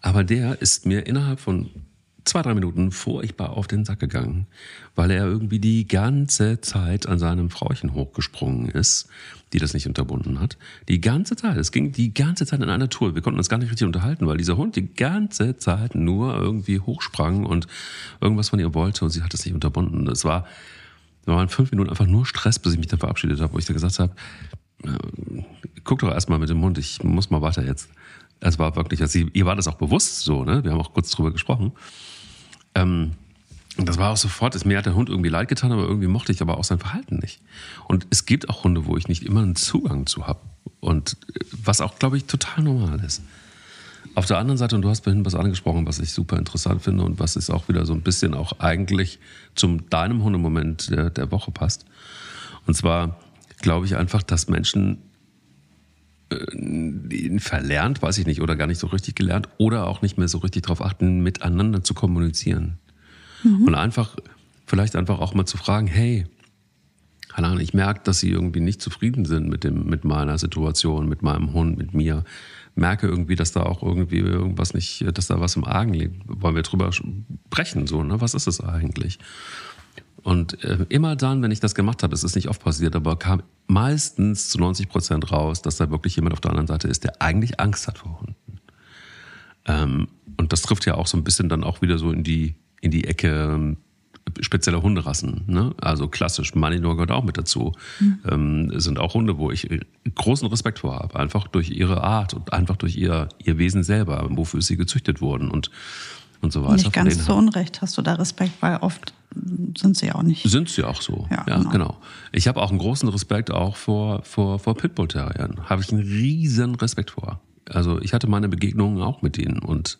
Aber der ist mir innerhalb von zwei, drei Minuten furchtbar auf den Sack gegangen, weil er irgendwie die ganze Zeit an seinem Frauchen hochgesprungen ist, die das nicht unterbunden hat. Die ganze Zeit. Es ging die ganze Zeit in einer Tour. Wir konnten uns gar nicht richtig unterhalten, weil dieser Hund die ganze Zeit nur irgendwie hochsprang und irgendwas von ihr wollte und sie hat es nicht unterbunden. Es war, es waren fünf Minuten einfach nur Stress, bis ich mich dann verabschiedet habe, wo ich dann gesagt habe, äh, guck doch erstmal mit dem Hund, ich muss mal weiter jetzt. Es war wirklich, also ihr war das auch bewusst so, ne? Wir haben auch kurz drüber gesprochen. Ähm, das war auch sofort, mir hat der Hund irgendwie leid getan, aber irgendwie mochte ich aber auch sein Verhalten nicht. Und es gibt auch Hunde, wo ich nicht immer einen Zugang zu habe. Und äh, was auch, glaube ich, total normal ist. Auf der anderen Seite, und du hast vorhin was angesprochen, was ich super interessant finde und was ist auch wieder so ein bisschen auch eigentlich zum deinem Hundemoment der, der Woche passt. Und zwar glaube ich einfach, dass Menschen äh, verlernt, weiß ich nicht, oder gar nicht so richtig gelernt, oder auch nicht mehr so richtig darauf achten, miteinander zu kommunizieren. Mhm. Und einfach, vielleicht einfach auch mal zu fragen, hey, keine ich merke, dass sie irgendwie nicht zufrieden sind mit, dem, mit meiner Situation, mit meinem Hund, mit mir. Merke irgendwie, dass da auch irgendwie irgendwas nicht, dass da was im Argen liegt. Wollen wir drüber sprechen, so, ne? Was ist es eigentlich? Und äh, immer dann, wenn ich das gemacht habe, es ist nicht oft passiert, aber kam meistens zu 90 Prozent raus, dass da wirklich jemand auf der anderen Seite ist, der eigentlich Angst hat vor Hunden. Ähm, und das trifft ja auch so ein bisschen dann auch wieder so in die, in die Ecke ähm, spezieller Hunderassen. Ne? Also klassisch, Malinois gehört auch mit dazu. Mhm. Ähm, sind auch Hunde, wo ich großen Respekt vor habe. Einfach durch ihre Art und einfach durch ihr, ihr Wesen selber, wofür sie gezüchtet wurden und, und so weiter. Nicht ganz zu Unrecht hast du da Respekt, weil oft sind sie auch nicht. Sind sie auch so. Ja, ja genau. genau. Ich habe auch einen großen Respekt auch vor, vor, vor Pitbull-Terriern. Habe ich einen riesen Respekt vor. Also ich hatte meine Begegnungen auch mit denen und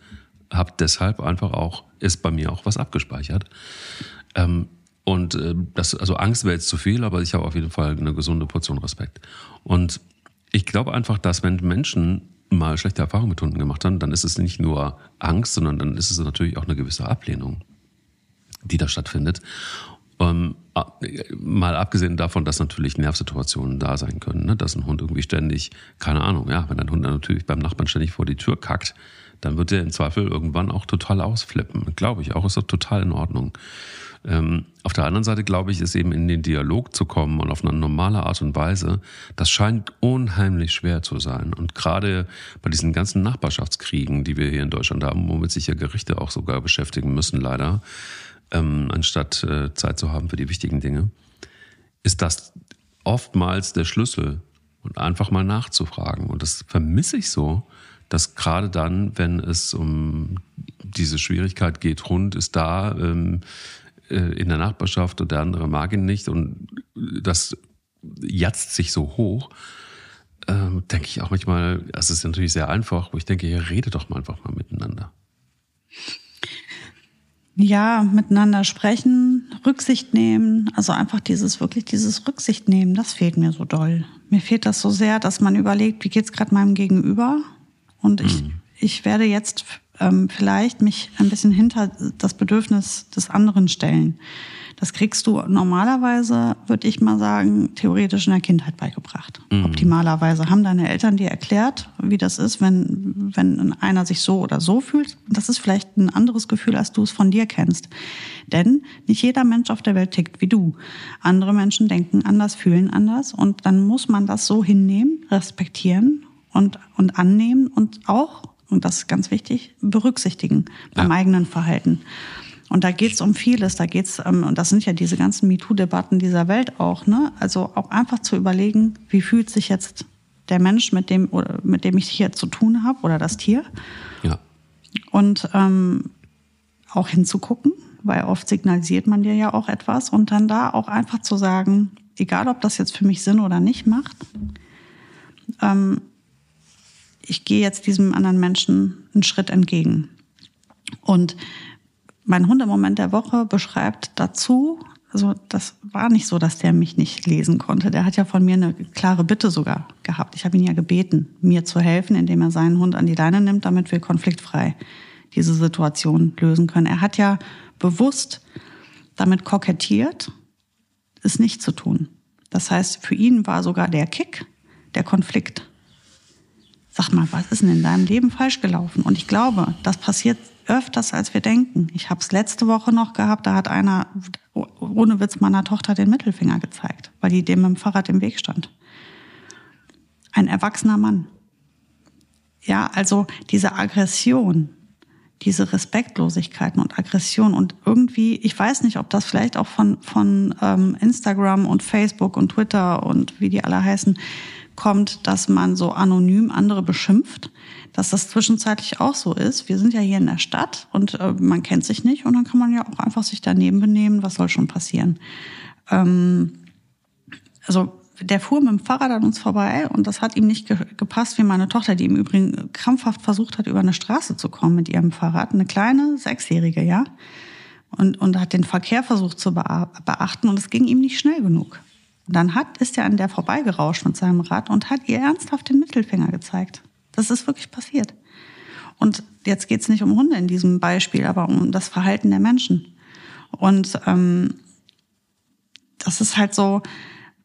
habe deshalb einfach auch, ist bei mir auch was abgespeichert. Ähm, und äh, das, also Angst wäre jetzt zu viel, aber ich habe auf jeden Fall eine gesunde Portion Respekt. Und ich glaube einfach, dass wenn Menschen mal schlechte Erfahrungen mit Hunden gemacht haben, dann ist es nicht nur Angst, sondern dann ist es natürlich auch eine gewisse Ablehnung die da stattfindet. Ähm, mal abgesehen davon, dass natürlich Nervsituationen da sein können, ne? dass ein Hund irgendwie ständig, keine Ahnung, ja, wenn ein Hund natürlich beim Nachbarn ständig vor die Tür kackt, dann wird der im Zweifel irgendwann auch total ausflippen. Glaube ich auch, ist doch total in Ordnung. Ähm, auf der anderen Seite glaube ich, ist eben in den Dialog zu kommen und auf eine normale Art und Weise, das scheint unheimlich schwer zu sein. Und gerade bei diesen ganzen Nachbarschaftskriegen, die wir hier in Deutschland haben, womit sich ja Gerichte auch sogar beschäftigen müssen, leider, ähm, anstatt äh, Zeit zu haben für die wichtigen Dinge, ist das oftmals der Schlüssel und einfach mal nachzufragen. Und das vermisse ich so, dass gerade dann, wenn es um diese Schwierigkeit geht, Hund ist da ähm, äh, in der Nachbarschaft und der andere mag ihn nicht und das jatzt sich so hoch, ähm, denke ich auch manchmal, es ist natürlich sehr einfach, wo ich denke, ihr redet doch mal einfach mal miteinander. Ja, miteinander sprechen, Rücksicht nehmen, also einfach dieses, wirklich dieses Rücksicht nehmen, das fehlt mir so doll. Mir fehlt das so sehr, dass man überlegt, wie geht's gerade meinem Gegenüber? Und ich, mhm. ich werde jetzt ähm, vielleicht mich ein bisschen hinter das Bedürfnis des anderen stellen. Das kriegst du normalerweise, würde ich mal sagen, theoretisch in der Kindheit beigebracht. Mhm. Optimalerweise haben deine Eltern dir erklärt, wie das ist, wenn, wenn einer sich so oder so fühlt. Das ist vielleicht ein anderes Gefühl, als du es von dir kennst. Denn nicht jeder Mensch auf der Welt tickt wie du. Andere Menschen denken anders, fühlen anders und dann muss man das so hinnehmen, respektieren und, und annehmen und auch, und das ist ganz wichtig, berücksichtigen beim ja. eigenen Verhalten. Und da geht es um vieles. Da geht's, ähm, und das sind ja diese ganzen MeToo-Debatten dieser Welt auch, ne? Also auch einfach zu überlegen, wie fühlt sich jetzt der Mensch, mit dem, oder mit dem ich hier zu tun habe, oder das Tier. Ja. Und ähm, auch hinzugucken, weil oft signalisiert man dir ja auch etwas. Und dann da auch einfach zu sagen, egal ob das jetzt für mich Sinn oder nicht macht, ähm, ich gehe jetzt diesem anderen Menschen einen Schritt entgegen. Und mein Hundemoment der Woche beschreibt dazu, also das war nicht so, dass der mich nicht lesen konnte. Der hat ja von mir eine klare Bitte sogar gehabt. Ich habe ihn ja gebeten, mir zu helfen, indem er seinen Hund an die Leine nimmt, damit wir konfliktfrei diese Situation lösen können. Er hat ja bewusst damit kokettiert, es nicht zu tun. Das heißt, für ihn war sogar der Kick der Konflikt. Sag mal, was ist denn in deinem Leben falsch gelaufen? Und ich glaube, das passiert öfters, als wir denken. Ich habe es letzte Woche noch gehabt, da hat einer ohne Witz meiner Tochter den Mittelfinger gezeigt, weil die dem dem Fahrrad im Weg stand. Ein erwachsener Mann. Ja, also diese Aggression, diese Respektlosigkeiten und Aggression und irgendwie, ich weiß nicht, ob das vielleicht auch von, von ähm, Instagram und Facebook und Twitter und wie die alle heißen, kommt, dass man so anonym andere beschimpft, dass das zwischenzeitlich auch so ist. Wir sind ja hier in der Stadt und äh, man kennt sich nicht und dann kann man ja auch einfach sich daneben benehmen. Was soll schon passieren? Ähm, also der fuhr mit dem Fahrrad an uns vorbei und das hat ihm nicht ge gepasst, wie meine Tochter, die im Übrigen krampfhaft versucht hat, über eine Straße zu kommen mit ihrem Fahrrad. Eine kleine Sechsjährige, ja. Und, und hat den Verkehr versucht zu beachten und es ging ihm nicht schnell genug. Und dann hat, ist er an der vorbeigerauscht mit seinem Rad und hat ihr ernsthaft den Mittelfinger gezeigt. Das ist wirklich passiert. Und jetzt geht es nicht um Hunde in diesem Beispiel, aber um das Verhalten der Menschen. Und ähm, das ist halt so,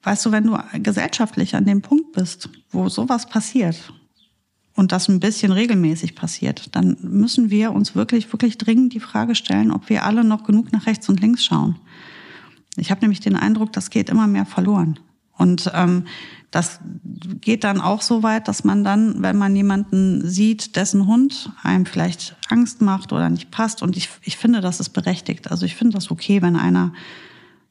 weißt du, wenn du gesellschaftlich an dem Punkt bist, wo sowas passiert und das ein bisschen regelmäßig passiert, dann müssen wir uns wirklich, wirklich dringend die Frage stellen, ob wir alle noch genug nach rechts und links schauen. Ich habe nämlich den Eindruck, das geht immer mehr verloren. Und ähm, das geht dann auch so weit, dass man dann, wenn man jemanden sieht, dessen Hund einem vielleicht Angst macht oder nicht passt, und ich, ich finde, das ist berechtigt. Also ich finde das okay, wenn einer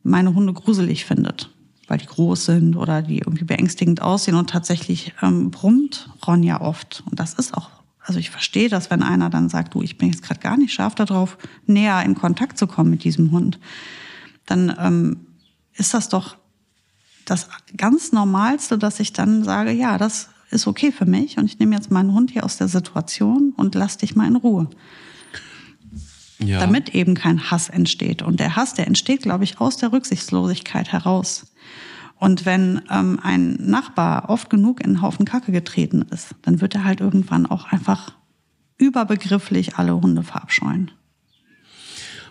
meine Hunde gruselig findet, weil die groß sind oder die irgendwie beängstigend aussehen und tatsächlich ähm, brummt Ronja oft. Und das ist auch, also ich verstehe das, wenn einer dann sagt, du, ich bin jetzt gerade gar nicht scharf darauf, näher in Kontakt zu kommen mit diesem Hund dann ähm, ist das doch das ganz Normalste, dass ich dann sage, ja, das ist okay für mich und ich nehme jetzt meinen Hund hier aus der Situation und lass dich mal in Ruhe. Ja. Damit eben kein Hass entsteht. Und der Hass, der entsteht, glaube ich, aus der Rücksichtslosigkeit heraus. Und wenn ähm, ein Nachbar oft genug in einen Haufen Kacke getreten ist, dann wird er halt irgendwann auch einfach überbegrifflich alle Hunde verabscheuen.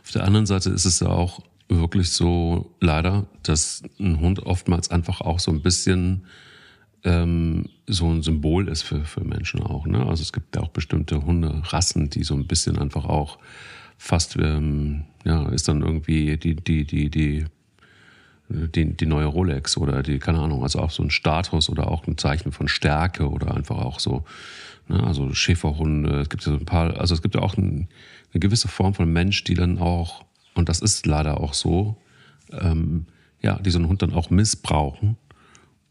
Auf der anderen Seite ist es ja auch wirklich so leider, dass ein Hund oftmals einfach auch so ein bisschen ähm, so ein Symbol ist für, für Menschen auch. Ne? Also es gibt ja auch bestimmte Hunderassen, die so ein bisschen einfach auch fast, ähm, ja, ist dann irgendwie die, die, die, die, die, die neue Rolex oder die, keine Ahnung, also auch so ein Status oder auch ein Zeichen von Stärke oder einfach auch so, ne? also Schäferhunde, es gibt ja so ein paar, also es gibt ja auch ein, eine gewisse Form von Mensch, die dann auch und das ist leider auch so, ähm, ja, die so einen Hund dann auch missbrauchen,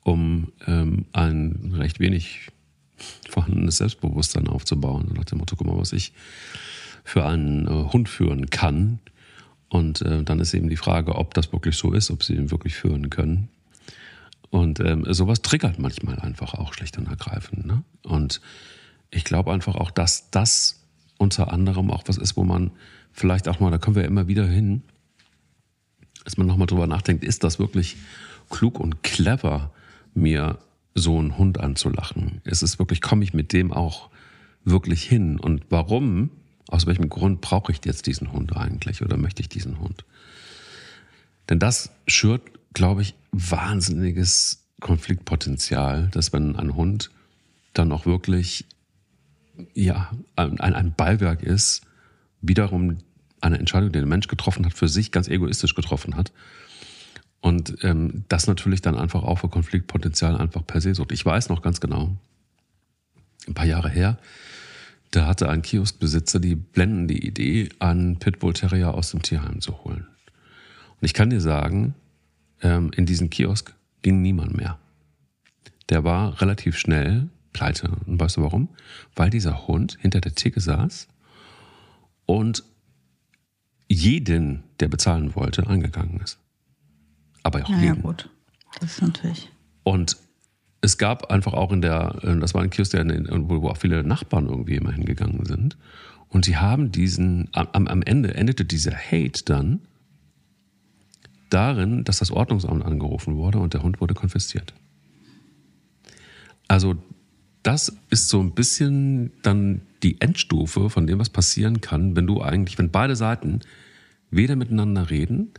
um ähm, ein recht wenig vorhandenes Selbstbewusstsein aufzubauen. Nach dem Motto, guck mal, was ich für einen äh, Hund führen kann. Und äh, dann ist eben die Frage, ob das wirklich so ist, ob sie ihn wirklich führen können. Und ähm, sowas triggert manchmal einfach auch schlicht und ergreifend. Ne? Und ich glaube einfach auch, dass das unter anderem auch was ist, wo man vielleicht auch mal, da kommen wir ja immer wieder hin, dass man nochmal drüber nachdenkt, ist das wirklich klug und clever, mir so einen Hund anzulachen? Ist es wirklich, komme ich mit dem auch wirklich hin? Und warum Aus welchem Grund brauche ich jetzt diesen Hund eigentlich oder möchte ich diesen Hund? Denn das schürt, glaube ich, wahnsinniges Konfliktpotenzial, dass wenn ein Hund dann auch wirklich ja, ein, ein Beiwerk ist, wiederum eine Entscheidung, die der Mensch getroffen hat, für sich ganz egoistisch getroffen hat. Und ähm, das natürlich dann einfach auch für Konfliktpotenzial einfach per se sucht. Ich weiß noch ganz genau, ein paar Jahre her, da hatte ein Kioskbesitzer die blendende Idee, einen Pitbull Terrier aus dem Tierheim zu holen. Und ich kann dir sagen, ähm, in diesen Kiosk ging niemand mehr. Der war relativ schnell pleite. Und weißt du warum? Weil dieser Hund hinter der Theke saß und jeden, der bezahlen wollte, angegangen ist. Aber auch Ja, ja, jeden. gut. Das ist natürlich. Und es gab einfach auch in der, äh, das war ein Kiosk, der wo auch viele Nachbarn irgendwie immer hingegangen sind. Und sie haben diesen, am, am Ende endete dieser Hate dann darin, dass das Ordnungsamt angerufen wurde und der Hund wurde konfisziert. Also das ist so ein bisschen dann die Endstufe von dem, was passieren kann, wenn du eigentlich, wenn beide Seiten weder miteinander reden,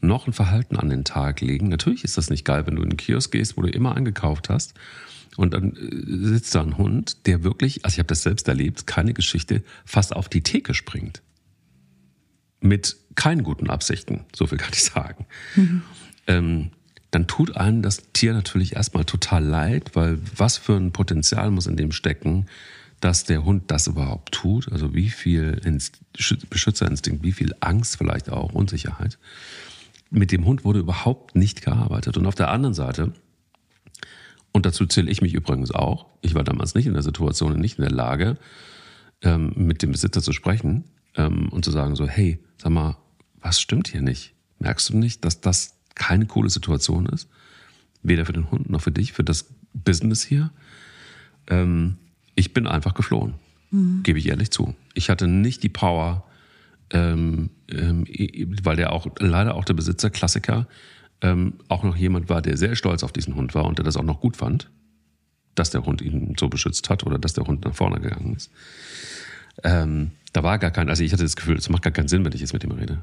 noch ein Verhalten an den Tag legen. Natürlich ist das nicht geil, wenn du in den Kiosk gehst, wo du immer eingekauft hast und dann äh, sitzt da ein Hund, der wirklich, also ich habe das selbst erlebt, keine Geschichte, fast auf die Theke springt. Mit keinen guten Absichten, so viel kann ich sagen. Ähm, dann tut einem das Tier natürlich erstmal total leid, weil was für ein Potenzial muss in dem stecken, dass der Hund das überhaupt tut? Also wie viel Inst Schü- Beschützerinstinkt, wie viel Angst vielleicht auch, Unsicherheit. Mit dem Hund wurde überhaupt nicht gearbeitet. Und auf der anderen Seite, und dazu zähle ich mich übrigens auch, ich war damals nicht in der Situation und nicht in der Lage, ähm, mit dem Besitzer zu sprechen ähm, und zu sagen so, hey, sag mal, was stimmt hier nicht? Merkst du nicht, dass das keine coole Situation ist? Weder für den Hund noch für dich, für das Business hier. Ähm, ich bin einfach geflohen, gebe ich ehrlich zu. Ich hatte nicht die Power, ähm, ähm, weil der auch leider auch der Besitzer, Klassiker, ähm, auch noch jemand war, der sehr stolz auf diesen Hund war und der das auch noch gut fand, dass der Hund ihn so beschützt hat oder dass der Hund nach vorne gegangen ist. Ähm, da war gar kein, also ich hatte das Gefühl, es macht gar keinen Sinn, wenn ich jetzt mit ihm rede.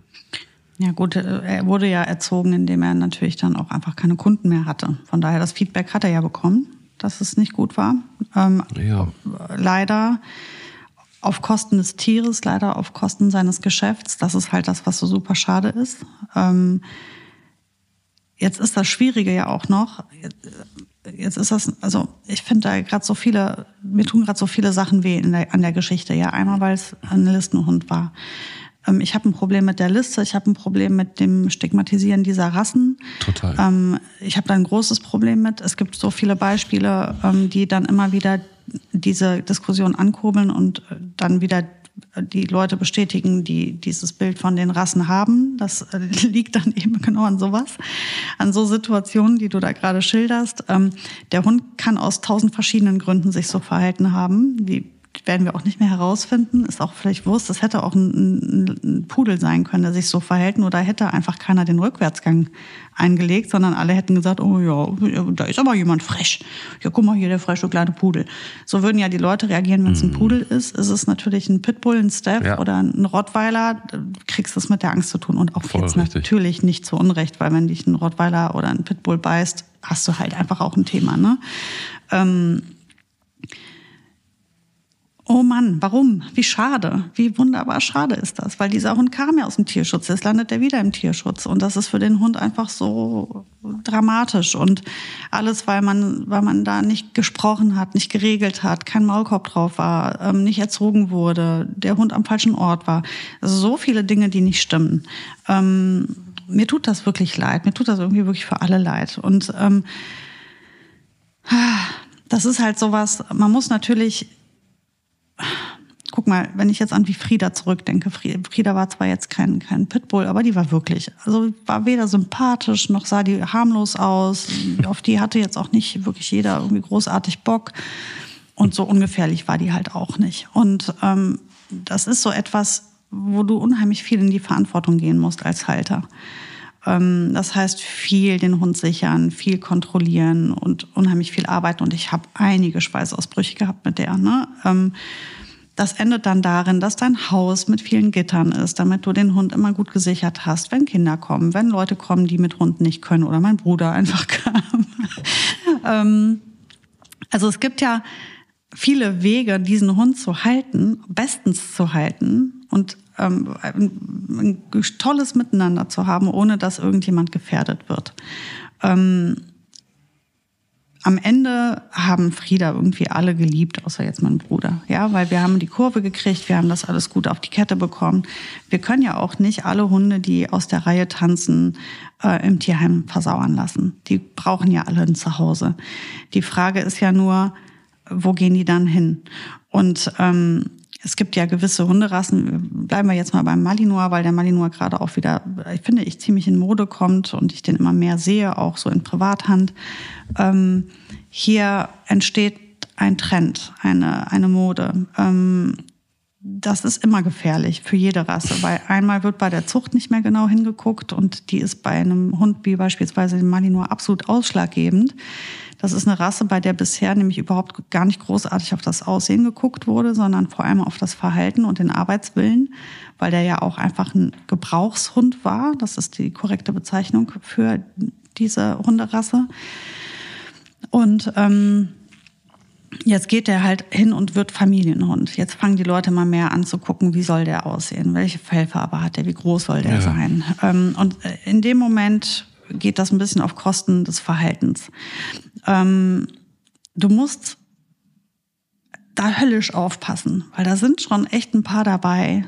Ja gut, äh, er wurde ja erzogen, indem er natürlich dann auch einfach keine Kunden mehr hatte. Von daher, das Feedback hat er ja bekommen, dass es nicht gut war. Ähm, Ja, leider auf Kosten des Tieres, leider auf Kosten seines Geschäfts. Das ist halt das, was so super schade ist. Ähm, jetzt ist das Schwierige ja auch noch. Jetzt ist das, also ich finde da gerade so viele, mir tun gerade so viele Sachen weh in der, an der Geschichte. Ja, einmal, weil es ein Listenhund war. Ähm, ich habe ein Problem mit der Liste, ich habe ein Problem mit dem Stigmatisieren dieser Rassen. Total. Ähm, ich habe da ein großes Problem mit. Es gibt so viele Beispiele, ähm, die dann immer wieder diese Diskussion ankurbeln und äh, dann wieder die Leute bestätigen, die dieses Bild von den Rassen haben. Das äh, liegt dann eben genau an sowas, an so Situationen, die du da gerade schilderst. Ähm, der Hund kann aus tausend verschiedenen Gründen sich so verhalten haben. Die werden wir auch nicht mehr herausfinden. Ist auch vielleicht Wurst. Das hätte auch ein, ein, ein Pudel sein können, der sich so verhält. Oder hätte einfach keiner den Rückwärtsgang eingelegt, sondern alle hätten gesagt, oh ja, da ist aber jemand frech. Ja, guck mal hier, der freche kleine Pudel. So würden ja die Leute reagieren, wenn es ein Pudel ist. Ist es natürlich ein Pitbull, ein Staff Ja. oder ein Rottweiler, kriegst du es mit der Angst zu tun. Und auch Voll jetzt richtig. natürlich nicht zu Unrecht, weil wenn dich ein Rottweiler oder ein Pitbull beißt, hast du halt einfach auch ein Thema. Ne? Ähm, Oh Mann, warum? Wie schade. Wie wunderbar schade ist das. Weil dieser Hund kam ja aus dem Tierschutz. Jetzt landet er wieder im Tierschutz. Und das ist für den Hund einfach so dramatisch. Und alles, weil man, weil man da nicht gesprochen hat, nicht geregelt hat, kein Maulkorb drauf war, ähm, nicht erzogen wurde, der Hund am falschen Ort war. Also so viele Dinge, die nicht stimmen. Ähm, mir tut das wirklich leid. Mir tut das irgendwie wirklich für alle leid. Und ähm, das ist halt sowas, man muss natürlich guck mal, wenn ich jetzt an wie Frieda zurückdenke, Fri- Frieda war zwar jetzt kein, kein Pitbull, aber die war wirklich, also war weder sympathisch, noch sah die harmlos aus. Auf die hatte jetzt auch nicht wirklich jeder irgendwie großartig Bock. Und so ungefährlich war die halt auch nicht. Und ähm, das ist so etwas, wo du unheimlich viel in die Verantwortung gehen musst als Halter. Ähm, das heißt, viel den Hund sichern, viel kontrollieren und unheimlich viel arbeiten. Und ich habe einige Schweißausbrüche gehabt mit der. Ne? Ähm, Das endet dann darin, dass dein Haus mit vielen Gittern ist, damit du den Hund immer gut gesichert hast, wenn Kinder kommen, wenn Leute kommen, die mit Hunden nicht können oder mein Bruder einfach kam. ähm, also es gibt ja viele Wege, diesen Hund zu halten, bestens zu halten und ähm, ein, ein tolles Miteinander zu haben, ohne dass irgendjemand gefährdet wird. Ähm, am Ende haben Frieda irgendwie alle geliebt, außer jetzt mein Bruder. Ja, weil wir haben die Kurve gekriegt, wir haben das alles gut auf die Kette bekommen. Wir können ja auch nicht alle Hunde, die aus der Reihe tanzen, äh, im Tierheim versauern lassen. Die brauchen ja alle ein Zuhause. Die Frage ist ja nur, wo gehen die dann hin? Und ähm, es gibt ja gewisse Hunderassen, bleiben wir jetzt mal beim Malinois, weil der Malinois gerade auch wieder, ich finde ich, ziemlich in Mode kommt und ich den immer mehr sehe, auch so in Privathand. Ähm, hier entsteht ein Trend, eine, eine Mode. Ähm, das ist immer gefährlich für jede Rasse, weil einmal wird bei der Zucht nicht mehr genau hingeguckt und die ist bei einem Hund wie beispielsweise dem Malinois absolut ausschlaggebend. Das ist eine Rasse, bei der bisher nämlich überhaupt gar nicht großartig auf das Aussehen geguckt wurde, sondern vor allem auf das Verhalten und den Arbeitswillen, weil der ja auch einfach ein Gebrauchshund war. Das ist die korrekte Bezeichnung für diese Hunderasse. Und ähm, Jetzt geht der halt hin und wird Familienhund. Jetzt fangen die Leute mal mehr an zu gucken, wie soll der aussehen, welche Fellfarbe hat der, wie groß soll der ja. sein. Ähm, und in dem Moment geht das ein bisschen auf Kosten des Verhaltens. Ähm, du musst da höllisch aufpassen, weil da sind schon echt ein paar dabei.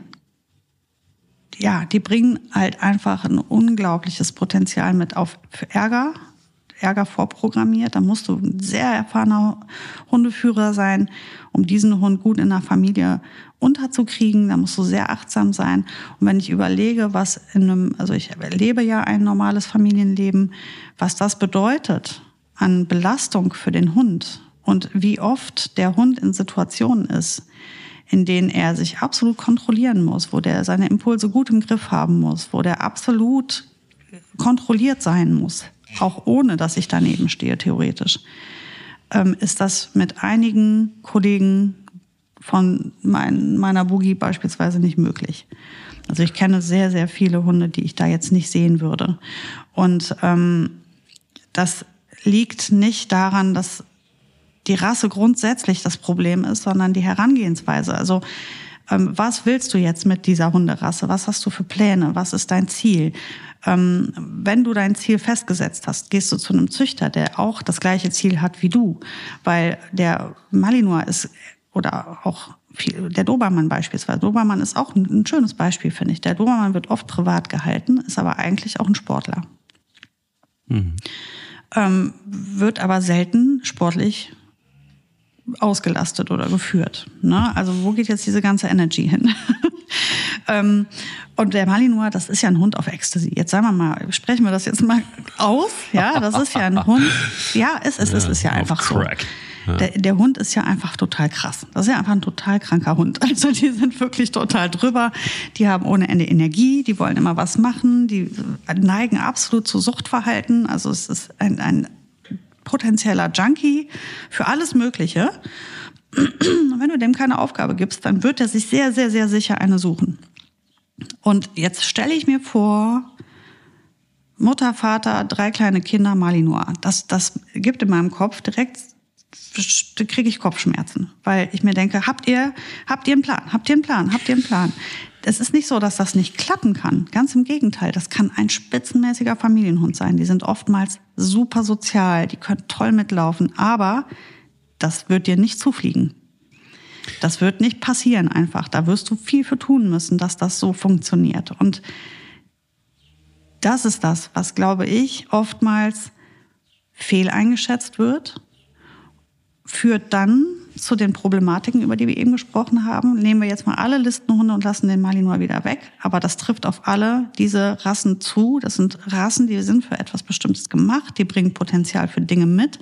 Ja, die bringen halt einfach ein unglaubliches Potenzial mit auf Ärger, Ärger vorprogrammiert. Da musst du ein sehr erfahrener Hundeführer sein, um diesen Hund gut in der Familie unterzukriegen. Da musst du sehr achtsam sein. Und wenn ich überlege, was in einem, also ich lebe ja ein normales Familienleben, was das bedeutet an Belastung für den Hund und wie oft der Hund in Situationen ist, in denen er sich absolut kontrollieren muss, wo der seine Impulse gut im Griff haben muss, wo der absolut kontrolliert sein muss, auch ohne dass ich daneben stehe, theoretisch, ähm, ist das mit einigen Kollegen von mein, meiner Boogie beispielsweise nicht möglich. Also ich kenne sehr, sehr viele Hunde, die ich da jetzt nicht sehen würde. Und ähm, das liegt nicht daran, dass die Rasse grundsätzlich das Problem ist, sondern die Herangehensweise. Also ähm, was willst du jetzt mit dieser Hunderasse? Was hast du für Pläne? Was ist dein Ziel? Ähm, wenn du dein Ziel festgesetzt hast, gehst du zu einem Züchter, der auch das gleiche Ziel hat wie du, weil der Malinois ist oder auch viel, der Dobermann beispielsweise. Dobermann ist auch ein, ein schönes Beispiel, finde ich. Der Dobermann wird oft privat gehalten, ist aber eigentlich auch ein Sportler. Mhm. Ähm, wird aber selten sportlich ausgelastet oder geführt. Ne? Also wo geht jetzt diese ganze Energy hin? ähm, und der Malinois, das ist ja ein Hund auf Ecstasy. Jetzt sagen wir mal, sprechen wir das jetzt mal aus. Ja, das ist ja ein Hund. Ja, es ist, es ist ja einfach so. Der, der, Hund ist ja einfach total krass. Das ist ja einfach ein total kranker Hund. Also die sind wirklich total drüber. Die haben ohne Ende Energie, die wollen immer was machen, die neigen absolut zu Suchtverhalten. Also es ist ein, ein potenzieller Junkie für alles Mögliche. Und wenn du dem keine Aufgabe gibst, dann wird er sich sehr, sehr, sehr sicher eine suchen. Und jetzt stelle ich mir vor, Mutter, Vater, drei kleine Kinder, Malinois. Das, das gibt in meinem Kopf direkt, kriege ich Kopfschmerzen, weil ich mir denke, habt ihr, habt ihr einen Plan? Habt ihr einen Plan? Habt ihr einen Plan? Es ist nicht so, dass das nicht klappen kann. Ganz im Gegenteil. Das kann ein spitzenmäßiger Familienhund sein. Die sind oftmals super sozial. Die können toll mitlaufen. Aber das wird dir nicht zufliegen. Das wird nicht passieren einfach. Da wirst du viel für tun müssen, dass das so funktioniert. Und das ist das, was, glaube ich, oftmals fehleingeschätzt wird, führt dann zu den Problematiken, über die wir eben gesprochen haben. Nehmen wir jetzt mal alle Listenhunde und lassen den Malinois wieder weg. Aber das trifft auf alle diese Rassen zu. Das sind Rassen, die sind für etwas Bestimmtes gemacht. Die bringen Potenzial für Dinge mit.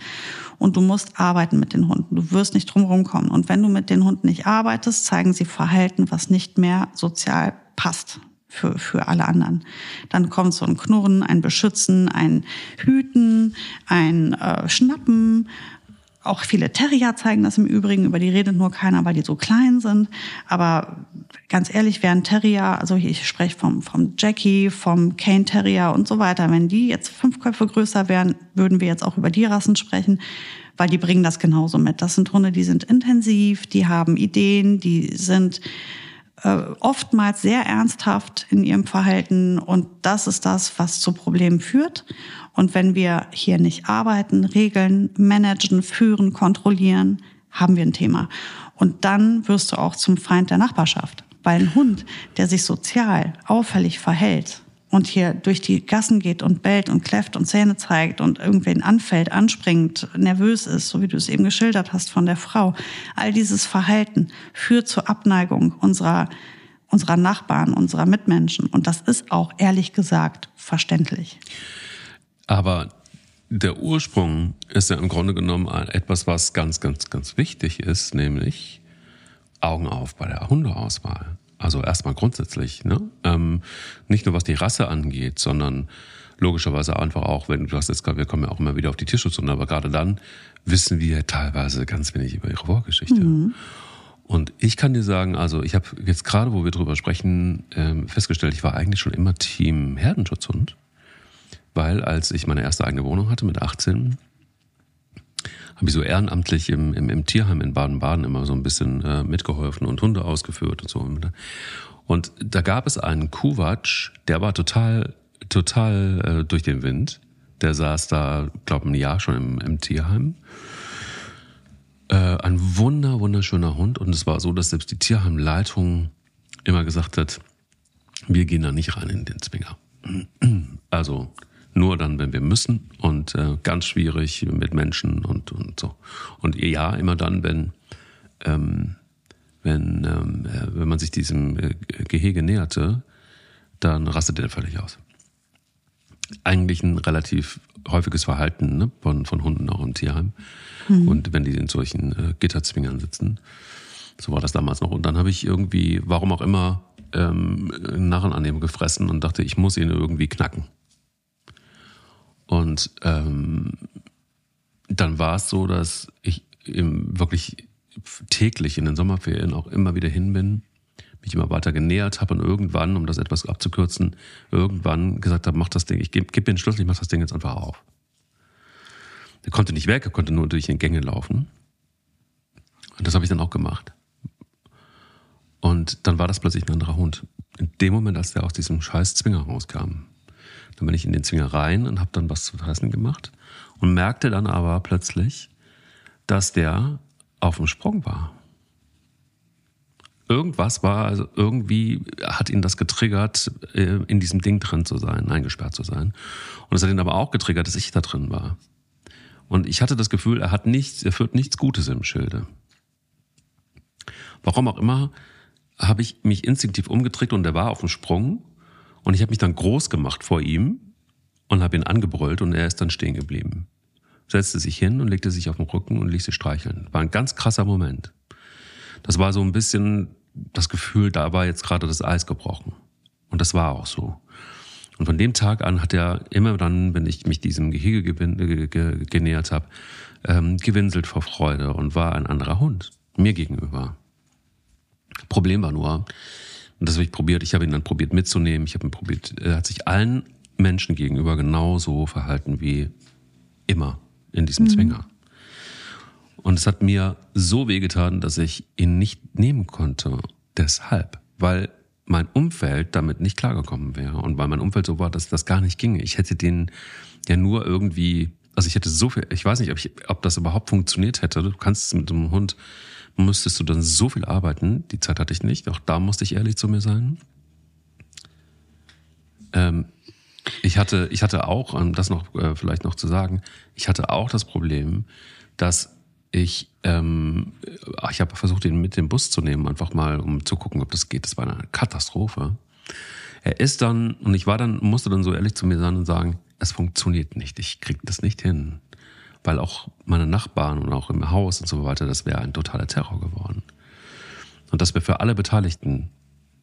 Und du musst arbeiten mit den Hunden. Du wirst nicht drumherum kommen. Und wenn du mit den Hunden nicht arbeitest, zeigen sie Verhalten, was nicht mehr sozial passt für, für alle anderen. Dann kommt so ein Knurren, ein Beschützen, ein Hüten, ein äh, Schnappen, auch viele Terrier zeigen das im Übrigen, über die redet nur keiner, weil die so klein sind. Aber ganz ehrlich, wären Terrier, also ich spreche vom, vom Jackie, vom Cane Terrier und so weiter, wenn die jetzt fünf Köpfe größer wären, würden wir jetzt auch über die Rassen sprechen, weil die bringen das genauso mit. Das sind Hunde, die sind intensiv, die haben Ideen, die sind äh, oftmals sehr ernsthaft in ihrem Verhalten und das ist das, was zu Problemen führt. Und wenn wir hier nicht arbeiten, regeln, managen, führen, kontrollieren, haben wir ein Thema. Und dann wirst du auch zum Feind der Nachbarschaft. Weil ein Hund, der sich sozial auffällig verhält und hier durch die Gassen geht und bellt und kläfft und Zähne zeigt und irgendwen anfällt, anspringt, nervös ist, so wie du es eben geschildert hast von der Frau, all dieses Verhalten führt zur Abneigung unserer, unserer Nachbarn, unserer Mitmenschen. Und das ist auch ehrlich gesagt verständlich. Aber der Ursprung ist ja im Grunde genommen etwas, was ganz, ganz, ganz wichtig ist, nämlich Augen auf bei der Hundeauswahl. Also erstmal grundsätzlich, ne? Ähm, nicht nur was die Rasse angeht, sondern logischerweise einfach auch, wenn du hast jetzt gerade, wir kommen ja auch immer wieder auf die Tierschutzhunde, aber gerade dann wissen wir teilweise ganz wenig über ihre Vorgeschichte. Mhm. Und ich kann dir sagen, also ich habe jetzt gerade, wo wir drüber sprechen, ähm, festgestellt, ich war eigentlich schon immer Team Herdenschutzhund weil als ich meine erste eigene Wohnung hatte mit 18, habe ich so ehrenamtlich im, im, im Tierheim in Baden-Baden immer so ein bisschen äh, mitgeholfen und Hunde ausgeführt und so. Und da gab es einen Kuwatsch, der war total, total äh, durch den Wind. Der saß da, glaube ein Jahr schon im, im Tierheim. Äh, ein wunder, wunderschöner Hund. Und es war so, dass selbst die Tierheimleitung immer gesagt hat, wir gehen da nicht rein in den Zwinger. Also nur dann, wenn wir müssen und äh, ganz schwierig mit Menschen und, und so. Und ja, immer dann, wenn, ähm, wenn, ähm, äh, wenn man sich diesem äh, Gehege näherte, dann rastet er völlig aus. Eigentlich ein relativ häufiges Verhalten ne, von, von Hunden auch im Tierheim. Mhm. Und wenn die in solchen äh, Gitterzwingern sitzen. So war das damals noch. Und dann habe ich irgendwie, warum auch immer, ähm, Narren an dem gefressen und dachte, ich muss ihn irgendwie knacken. Und ähm, dann war es so, dass ich eben wirklich täglich in den Sommerferien auch immer wieder hin bin, mich immer weiter genähert habe und irgendwann, um das etwas abzukürzen, irgendwann gesagt habe, mach das Ding, ich gebe geb mir den Schlüssel, ich mach das Ding jetzt einfach auf. Er konnte nicht weg, er konnte nur durch die Gänge laufen. Und das habe ich dann auch gemacht. Und dann war das plötzlich ein anderer Hund. In dem Moment, als der aus diesem scheiß Zwinger rauskam. Dann bin ich in den Zwinger rein und habe dann was zu fressen gemacht und merkte dann aber plötzlich, dass der auf dem Sprung war. Irgendwas war, also irgendwie hat ihn das getriggert, äh, in diesem Ding drin zu sein, eingesperrt zu sein. Und es hat ihn aber auch getriggert, dass ich da drin war. Und ich hatte das Gefühl, er hat nichts, er führt nichts Gutes im Schilde. Warum auch immer, habe ich mich instinktiv umgedreht und er war auf dem Sprung und ich habe mich dann groß gemacht vor ihm und habe ihn angebrüllt und er ist dann stehen geblieben. Setzte sich hin und legte sich auf den Rücken und ließ sich streicheln. War ein ganz krasser Moment. Das war so ein bisschen das Gefühl, da war jetzt gerade das Eis gebrochen. Und das war auch so. Und von dem Tag an hat er immer dann, wenn ich mich diesem Gehege genähert habe, ähm, gewinselt vor Freude und war ein anderer Hund mir gegenüber. Problem war nur, und das habe ich probiert. Ich habe ihn dann probiert mitzunehmen. Ich habe ihn probiert, er hat sich allen Menschen gegenüber genauso verhalten wie immer in diesem mhm. Zwinger. Und es hat mir so wehgetan, dass ich ihn nicht nehmen konnte. Deshalb, weil mein Umfeld damit nicht klargekommen wäre und weil mein Umfeld so war, dass das gar nicht ginge. Ich hätte den ja nur irgendwie, also ich hätte so viel, ich weiß nicht, ob, ich, ob das überhaupt funktioniert hätte. Du kannst mit einem Hund müsstest du dann so viel arbeiten. Die Zeit hatte ich nicht. Auch da musste ich ehrlich zu mir sein. Ähm, ich hatte, ich hatte auch, um das noch äh, vielleicht noch zu sagen, ich hatte auch das Problem, dass ich, ähm, ich habe versucht, ihn mit dem Bus zu nehmen, einfach mal, um zu gucken, ob das geht. Das war eine Katastrophe. Er ist dann, und ich war dann, musste dann so ehrlich zu mir sein und sagen, es funktioniert nicht, ich krieg das nicht hin weil auch meine Nachbarn und auch im Haus und so weiter, das wäre ein totaler Terror geworden. Und das wäre für alle Beteiligten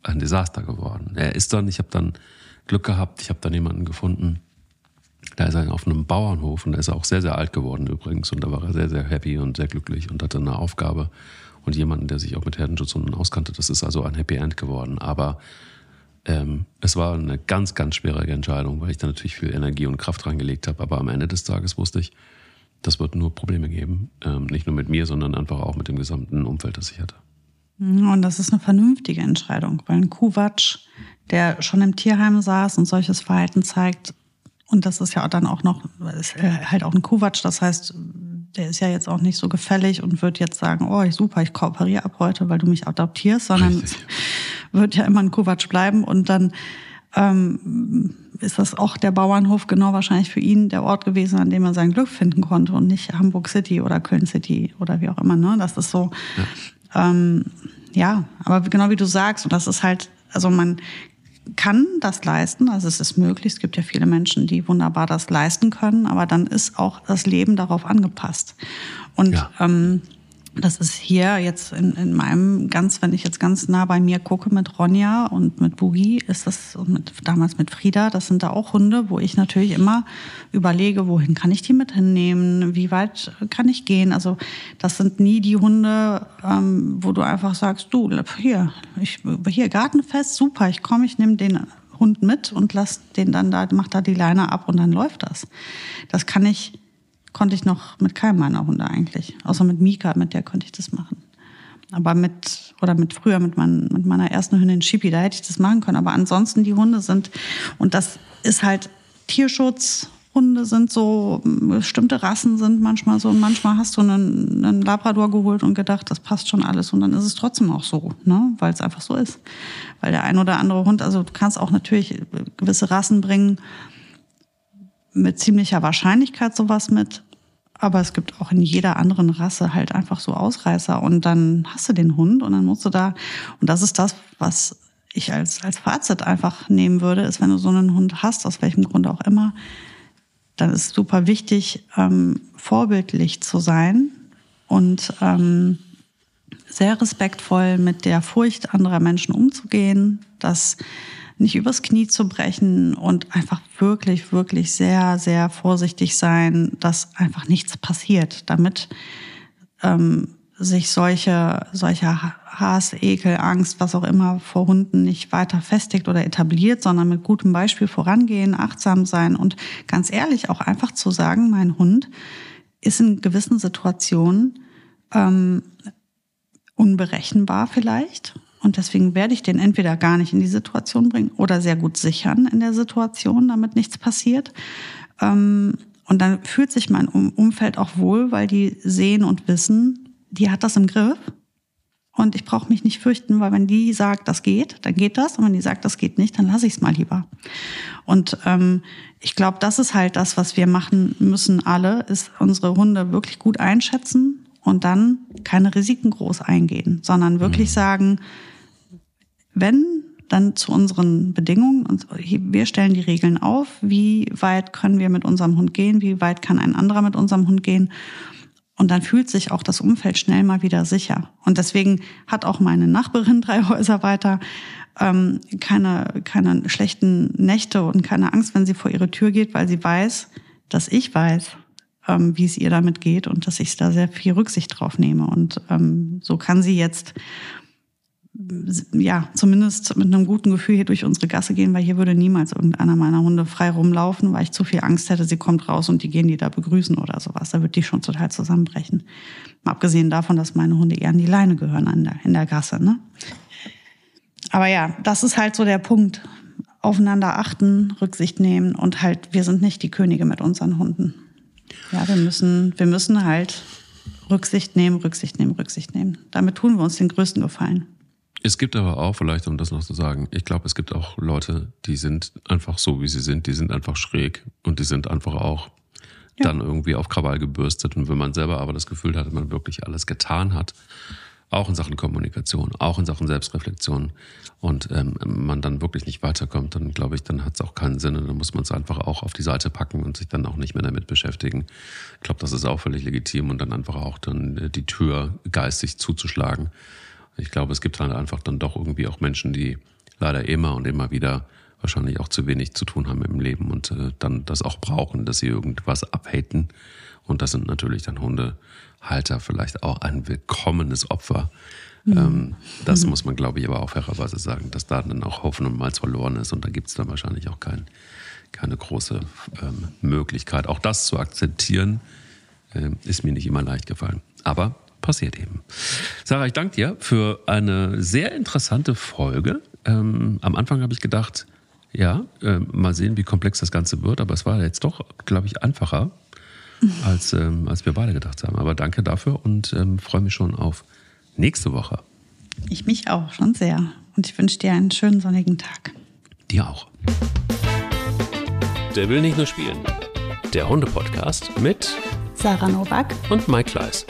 ein Desaster geworden. Er ist dann, ich habe dann Glück gehabt, ich habe dann jemanden gefunden, Da ist er auf einem Bauernhof und da ist er auch sehr, sehr alt geworden übrigens. Und da war er sehr, sehr happy und sehr glücklich und hatte eine Aufgabe und jemanden, der sich auch mit Herdenschutzhunden auskannte. Das ist also ein Happy End geworden. Aber ähm, es war eine ganz, ganz schwierige Entscheidung, weil ich da natürlich viel Energie und Kraft reingelegt habe. Aber am Ende des Tages wusste ich, das wird nur Probleme geben. Ähm, nicht nur mit mir, sondern einfach auch mit dem gesamten Umfeld, das ich hatte. Und das ist eine vernünftige Entscheidung, weil ein Kuhwatsch, der schon im Tierheim saß und solches Verhalten zeigt, und das ist ja dann auch noch, ist halt auch ein Kuhwatsch, das heißt, der ist ja jetzt auch nicht so gefällig und wird jetzt sagen, oh, ich super, ich kooperiere ab heute, weil du mich adoptierst, sondern Richtig. wird ja immer ein Kuhwatsch bleiben und dann ähm, ist das auch der Bauernhof genau wahrscheinlich für ihn der Ort gewesen, an dem er sein Glück finden konnte und nicht Hamburg City oder Köln City oder wie auch immer. Ne? Das ist so, ja. Ähm, ja, aber genau wie du sagst, und das ist halt, also man kann das leisten, also es ist möglich. Es gibt ja viele Menschen, die wunderbar das leisten können, aber dann ist auch das Leben darauf angepasst. Und ja. ähm, das ist hier jetzt in, in meinem ganz, wenn ich jetzt ganz nah bei mir gucke mit Ronja und mit Boogie, ist das und mit, damals mit Frieda, das sind da auch Hunde, wo ich natürlich immer überlege, wohin kann ich die mit hinnehmen, wie weit kann ich gehen. Also das sind nie die Hunde, ähm, wo du einfach sagst, du hier, ich, hier Gartenfest, super, ich komme, ich nehme den Hund mit und lass den dann da, mach da die Leine ab und dann läuft das. Das kann ich konnte ich noch mit keinem meiner Hunde eigentlich. Außer mit Mika, mit der konnte ich das machen. Aber mit, oder mit früher, mit, mein, mit meiner ersten Hündin Shipi, da hätte ich das machen können. Aber ansonsten die Hunde sind, und das ist halt Tierschutz, Hunde sind so, bestimmte Rassen sind manchmal so und manchmal hast du einen, einen, Labrador geholt und gedacht, das passt schon alles und dann ist es trotzdem auch so, ne? weil es einfach so ist. Weil der ein oder andere Hund, also du kannst auch natürlich gewisse Rassen bringen, mit ziemlicher Wahrscheinlichkeit sowas mit. Aber es gibt auch in jeder anderen Rasse halt einfach so Ausreißer. Und dann hast du den Hund und dann musst du da, und das ist das, was ich als, als Fazit einfach nehmen würde, ist, wenn du so einen Hund hast, aus welchem Grund auch immer, dann ist super wichtig, ähm, vorbildlich zu sein und ähm, sehr respektvoll mit der Furcht anderer Menschen umzugehen, dass nicht übers Knie zu brechen und einfach wirklich, wirklich sehr, sehr vorsichtig sein, dass einfach nichts passiert, damit ähm, sich solche, solche Hass, Ekel, Angst, was auch immer vor Hunden nicht weiter festigt oder etabliert, sondern mit gutem Beispiel vorangehen, achtsam sein und ganz ehrlich auch einfach zu sagen, mein Hund ist in gewissen Situationen ähm, unberechenbar vielleicht und deswegen werde ich den entweder gar nicht in die Situation bringen oder sehr gut sichern in der Situation, damit nichts passiert. Ähm, und dann fühlt sich mein Umfeld auch wohl, weil die sehen und wissen, die hat das im Griff. Und ich brauche mich nicht fürchten, weil wenn die sagt, das geht, dann geht das. Und wenn die sagt, das geht nicht, dann lasse ich es mal lieber. Und ähm, ich glaube, das ist halt das, was wir machen müssen alle, ist unsere Hunde wirklich gut einschätzen und dann keine Risiken groß eingehen, sondern wirklich mhm. sagen, wenn, dann zu unseren Bedingungen. Wir stellen die Regeln auf. Wie weit können wir mit unserem Hund gehen? Wie weit kann ein anderer mit unserem Hund gehen? Und dann fühlt sich auch das Umfeld schnell mal wieder sicher. Und deswegen hat auch meine Nachbarin drei Häuser weiter ähm, keine, keine schlechten Nächte und keine Angst, wenn sie vor ihre Tür geht, weil sie weiß, dass ich weiß, ähm, wie es ihr damit geht und dass ich da sehr viel Rücksicht drauf nehme. Und ähm, so kann sie jetzt ja, zumindest mit einem guten Gefühl hier durch unsere Gasse gehen, weil hier würde niemals irgendeiner meiner Hunde frei rumlaufen, weil ich zu viel Angst hätte, sie kommt raus und die gehen die da begrüßen oder sowas. Da wird die schon total zusammenbrechen. Mal abgesehen davon, dass meine Hunde eher an die Leine gehören in der, in der Gasse, ne? Aber ja, das ist halt so der Punkt. Aufeinander achten, Rücksicht nehmen und halt, wir sind nicht die Könige mit unseren Hunden. Ja, wir müssen, wir müssen halt Rücksicht nehmen, Rücksicht nehmen, Rücksicht nehmen. Damit tun wir uns den größten Gefallen. Es gibt aber auch, vielleicht um das noch zu sagen, ich glaube, es gibt auch Leute, die sind einfach so, wie sie sind, die sind einfach schräg und die sind einfach auch ja. dann irgendwie auf Krawall gebürstet. Und wenn man selber aber das Gefühl hat, dass man wirklich alles getan hat, auch in Sachen Kommunikation, auch in Sachen Selbstreflexion und ähm, man dann wirklich nicht weiterkommt, dann glaube ich, dann hat es auch keinen Sinn und dann muss man es einfach auch auf die Seite packen und sich dann auch nicht mehr damit beschäftigen. Ich glaube, das ist auch völlig legitim und dann einfach auch dann äh, die Tür geistig zuzuschlagen ich glaube, es gibt halt einfach dann doch irgendwie auch Menschen, die leider immer und immer wieder wahrscheinlich auch zu wenig zu tun haben im Leben und äh, dann das auch brauchen, dass sie irgendwas abhaten. Und das sind natürlich dann Hundehalter vielleicht auch ein willkommenes Opfer. Mhm. Ähm, das mhm. muss man, glaube ich, aber auch fairerweise sagen, dass da dann auch Hoffnung mal verloren ist und da gibt es dann wahrscheinlich auch kein, keine große ähm, Möglichkeit. Auch das zu akzeptieren, äh, ist mir nicht immer leicht gefallen. Aber passiert eben. Sarah, ich danke dir für eine sehr interessante Folge. Ähm, am Anfang habe ich gedacht, ja, äh, mal sehen, wie komplex das Ganze wird, aber es war jetzt doch, glaube ich, einfacher, als, ähm, als wir beide gedacht haben. Aber danke dafür und ähm, freue mich schon auf nächste Woche. Ich mich auch, schon sehr. Und ich wünsche dir einen schönen sonnigen Tag. Dir auch. Der will nicht nur spielen. Der Hunde-Podcast mit Sarah Nowak und Mike Leis.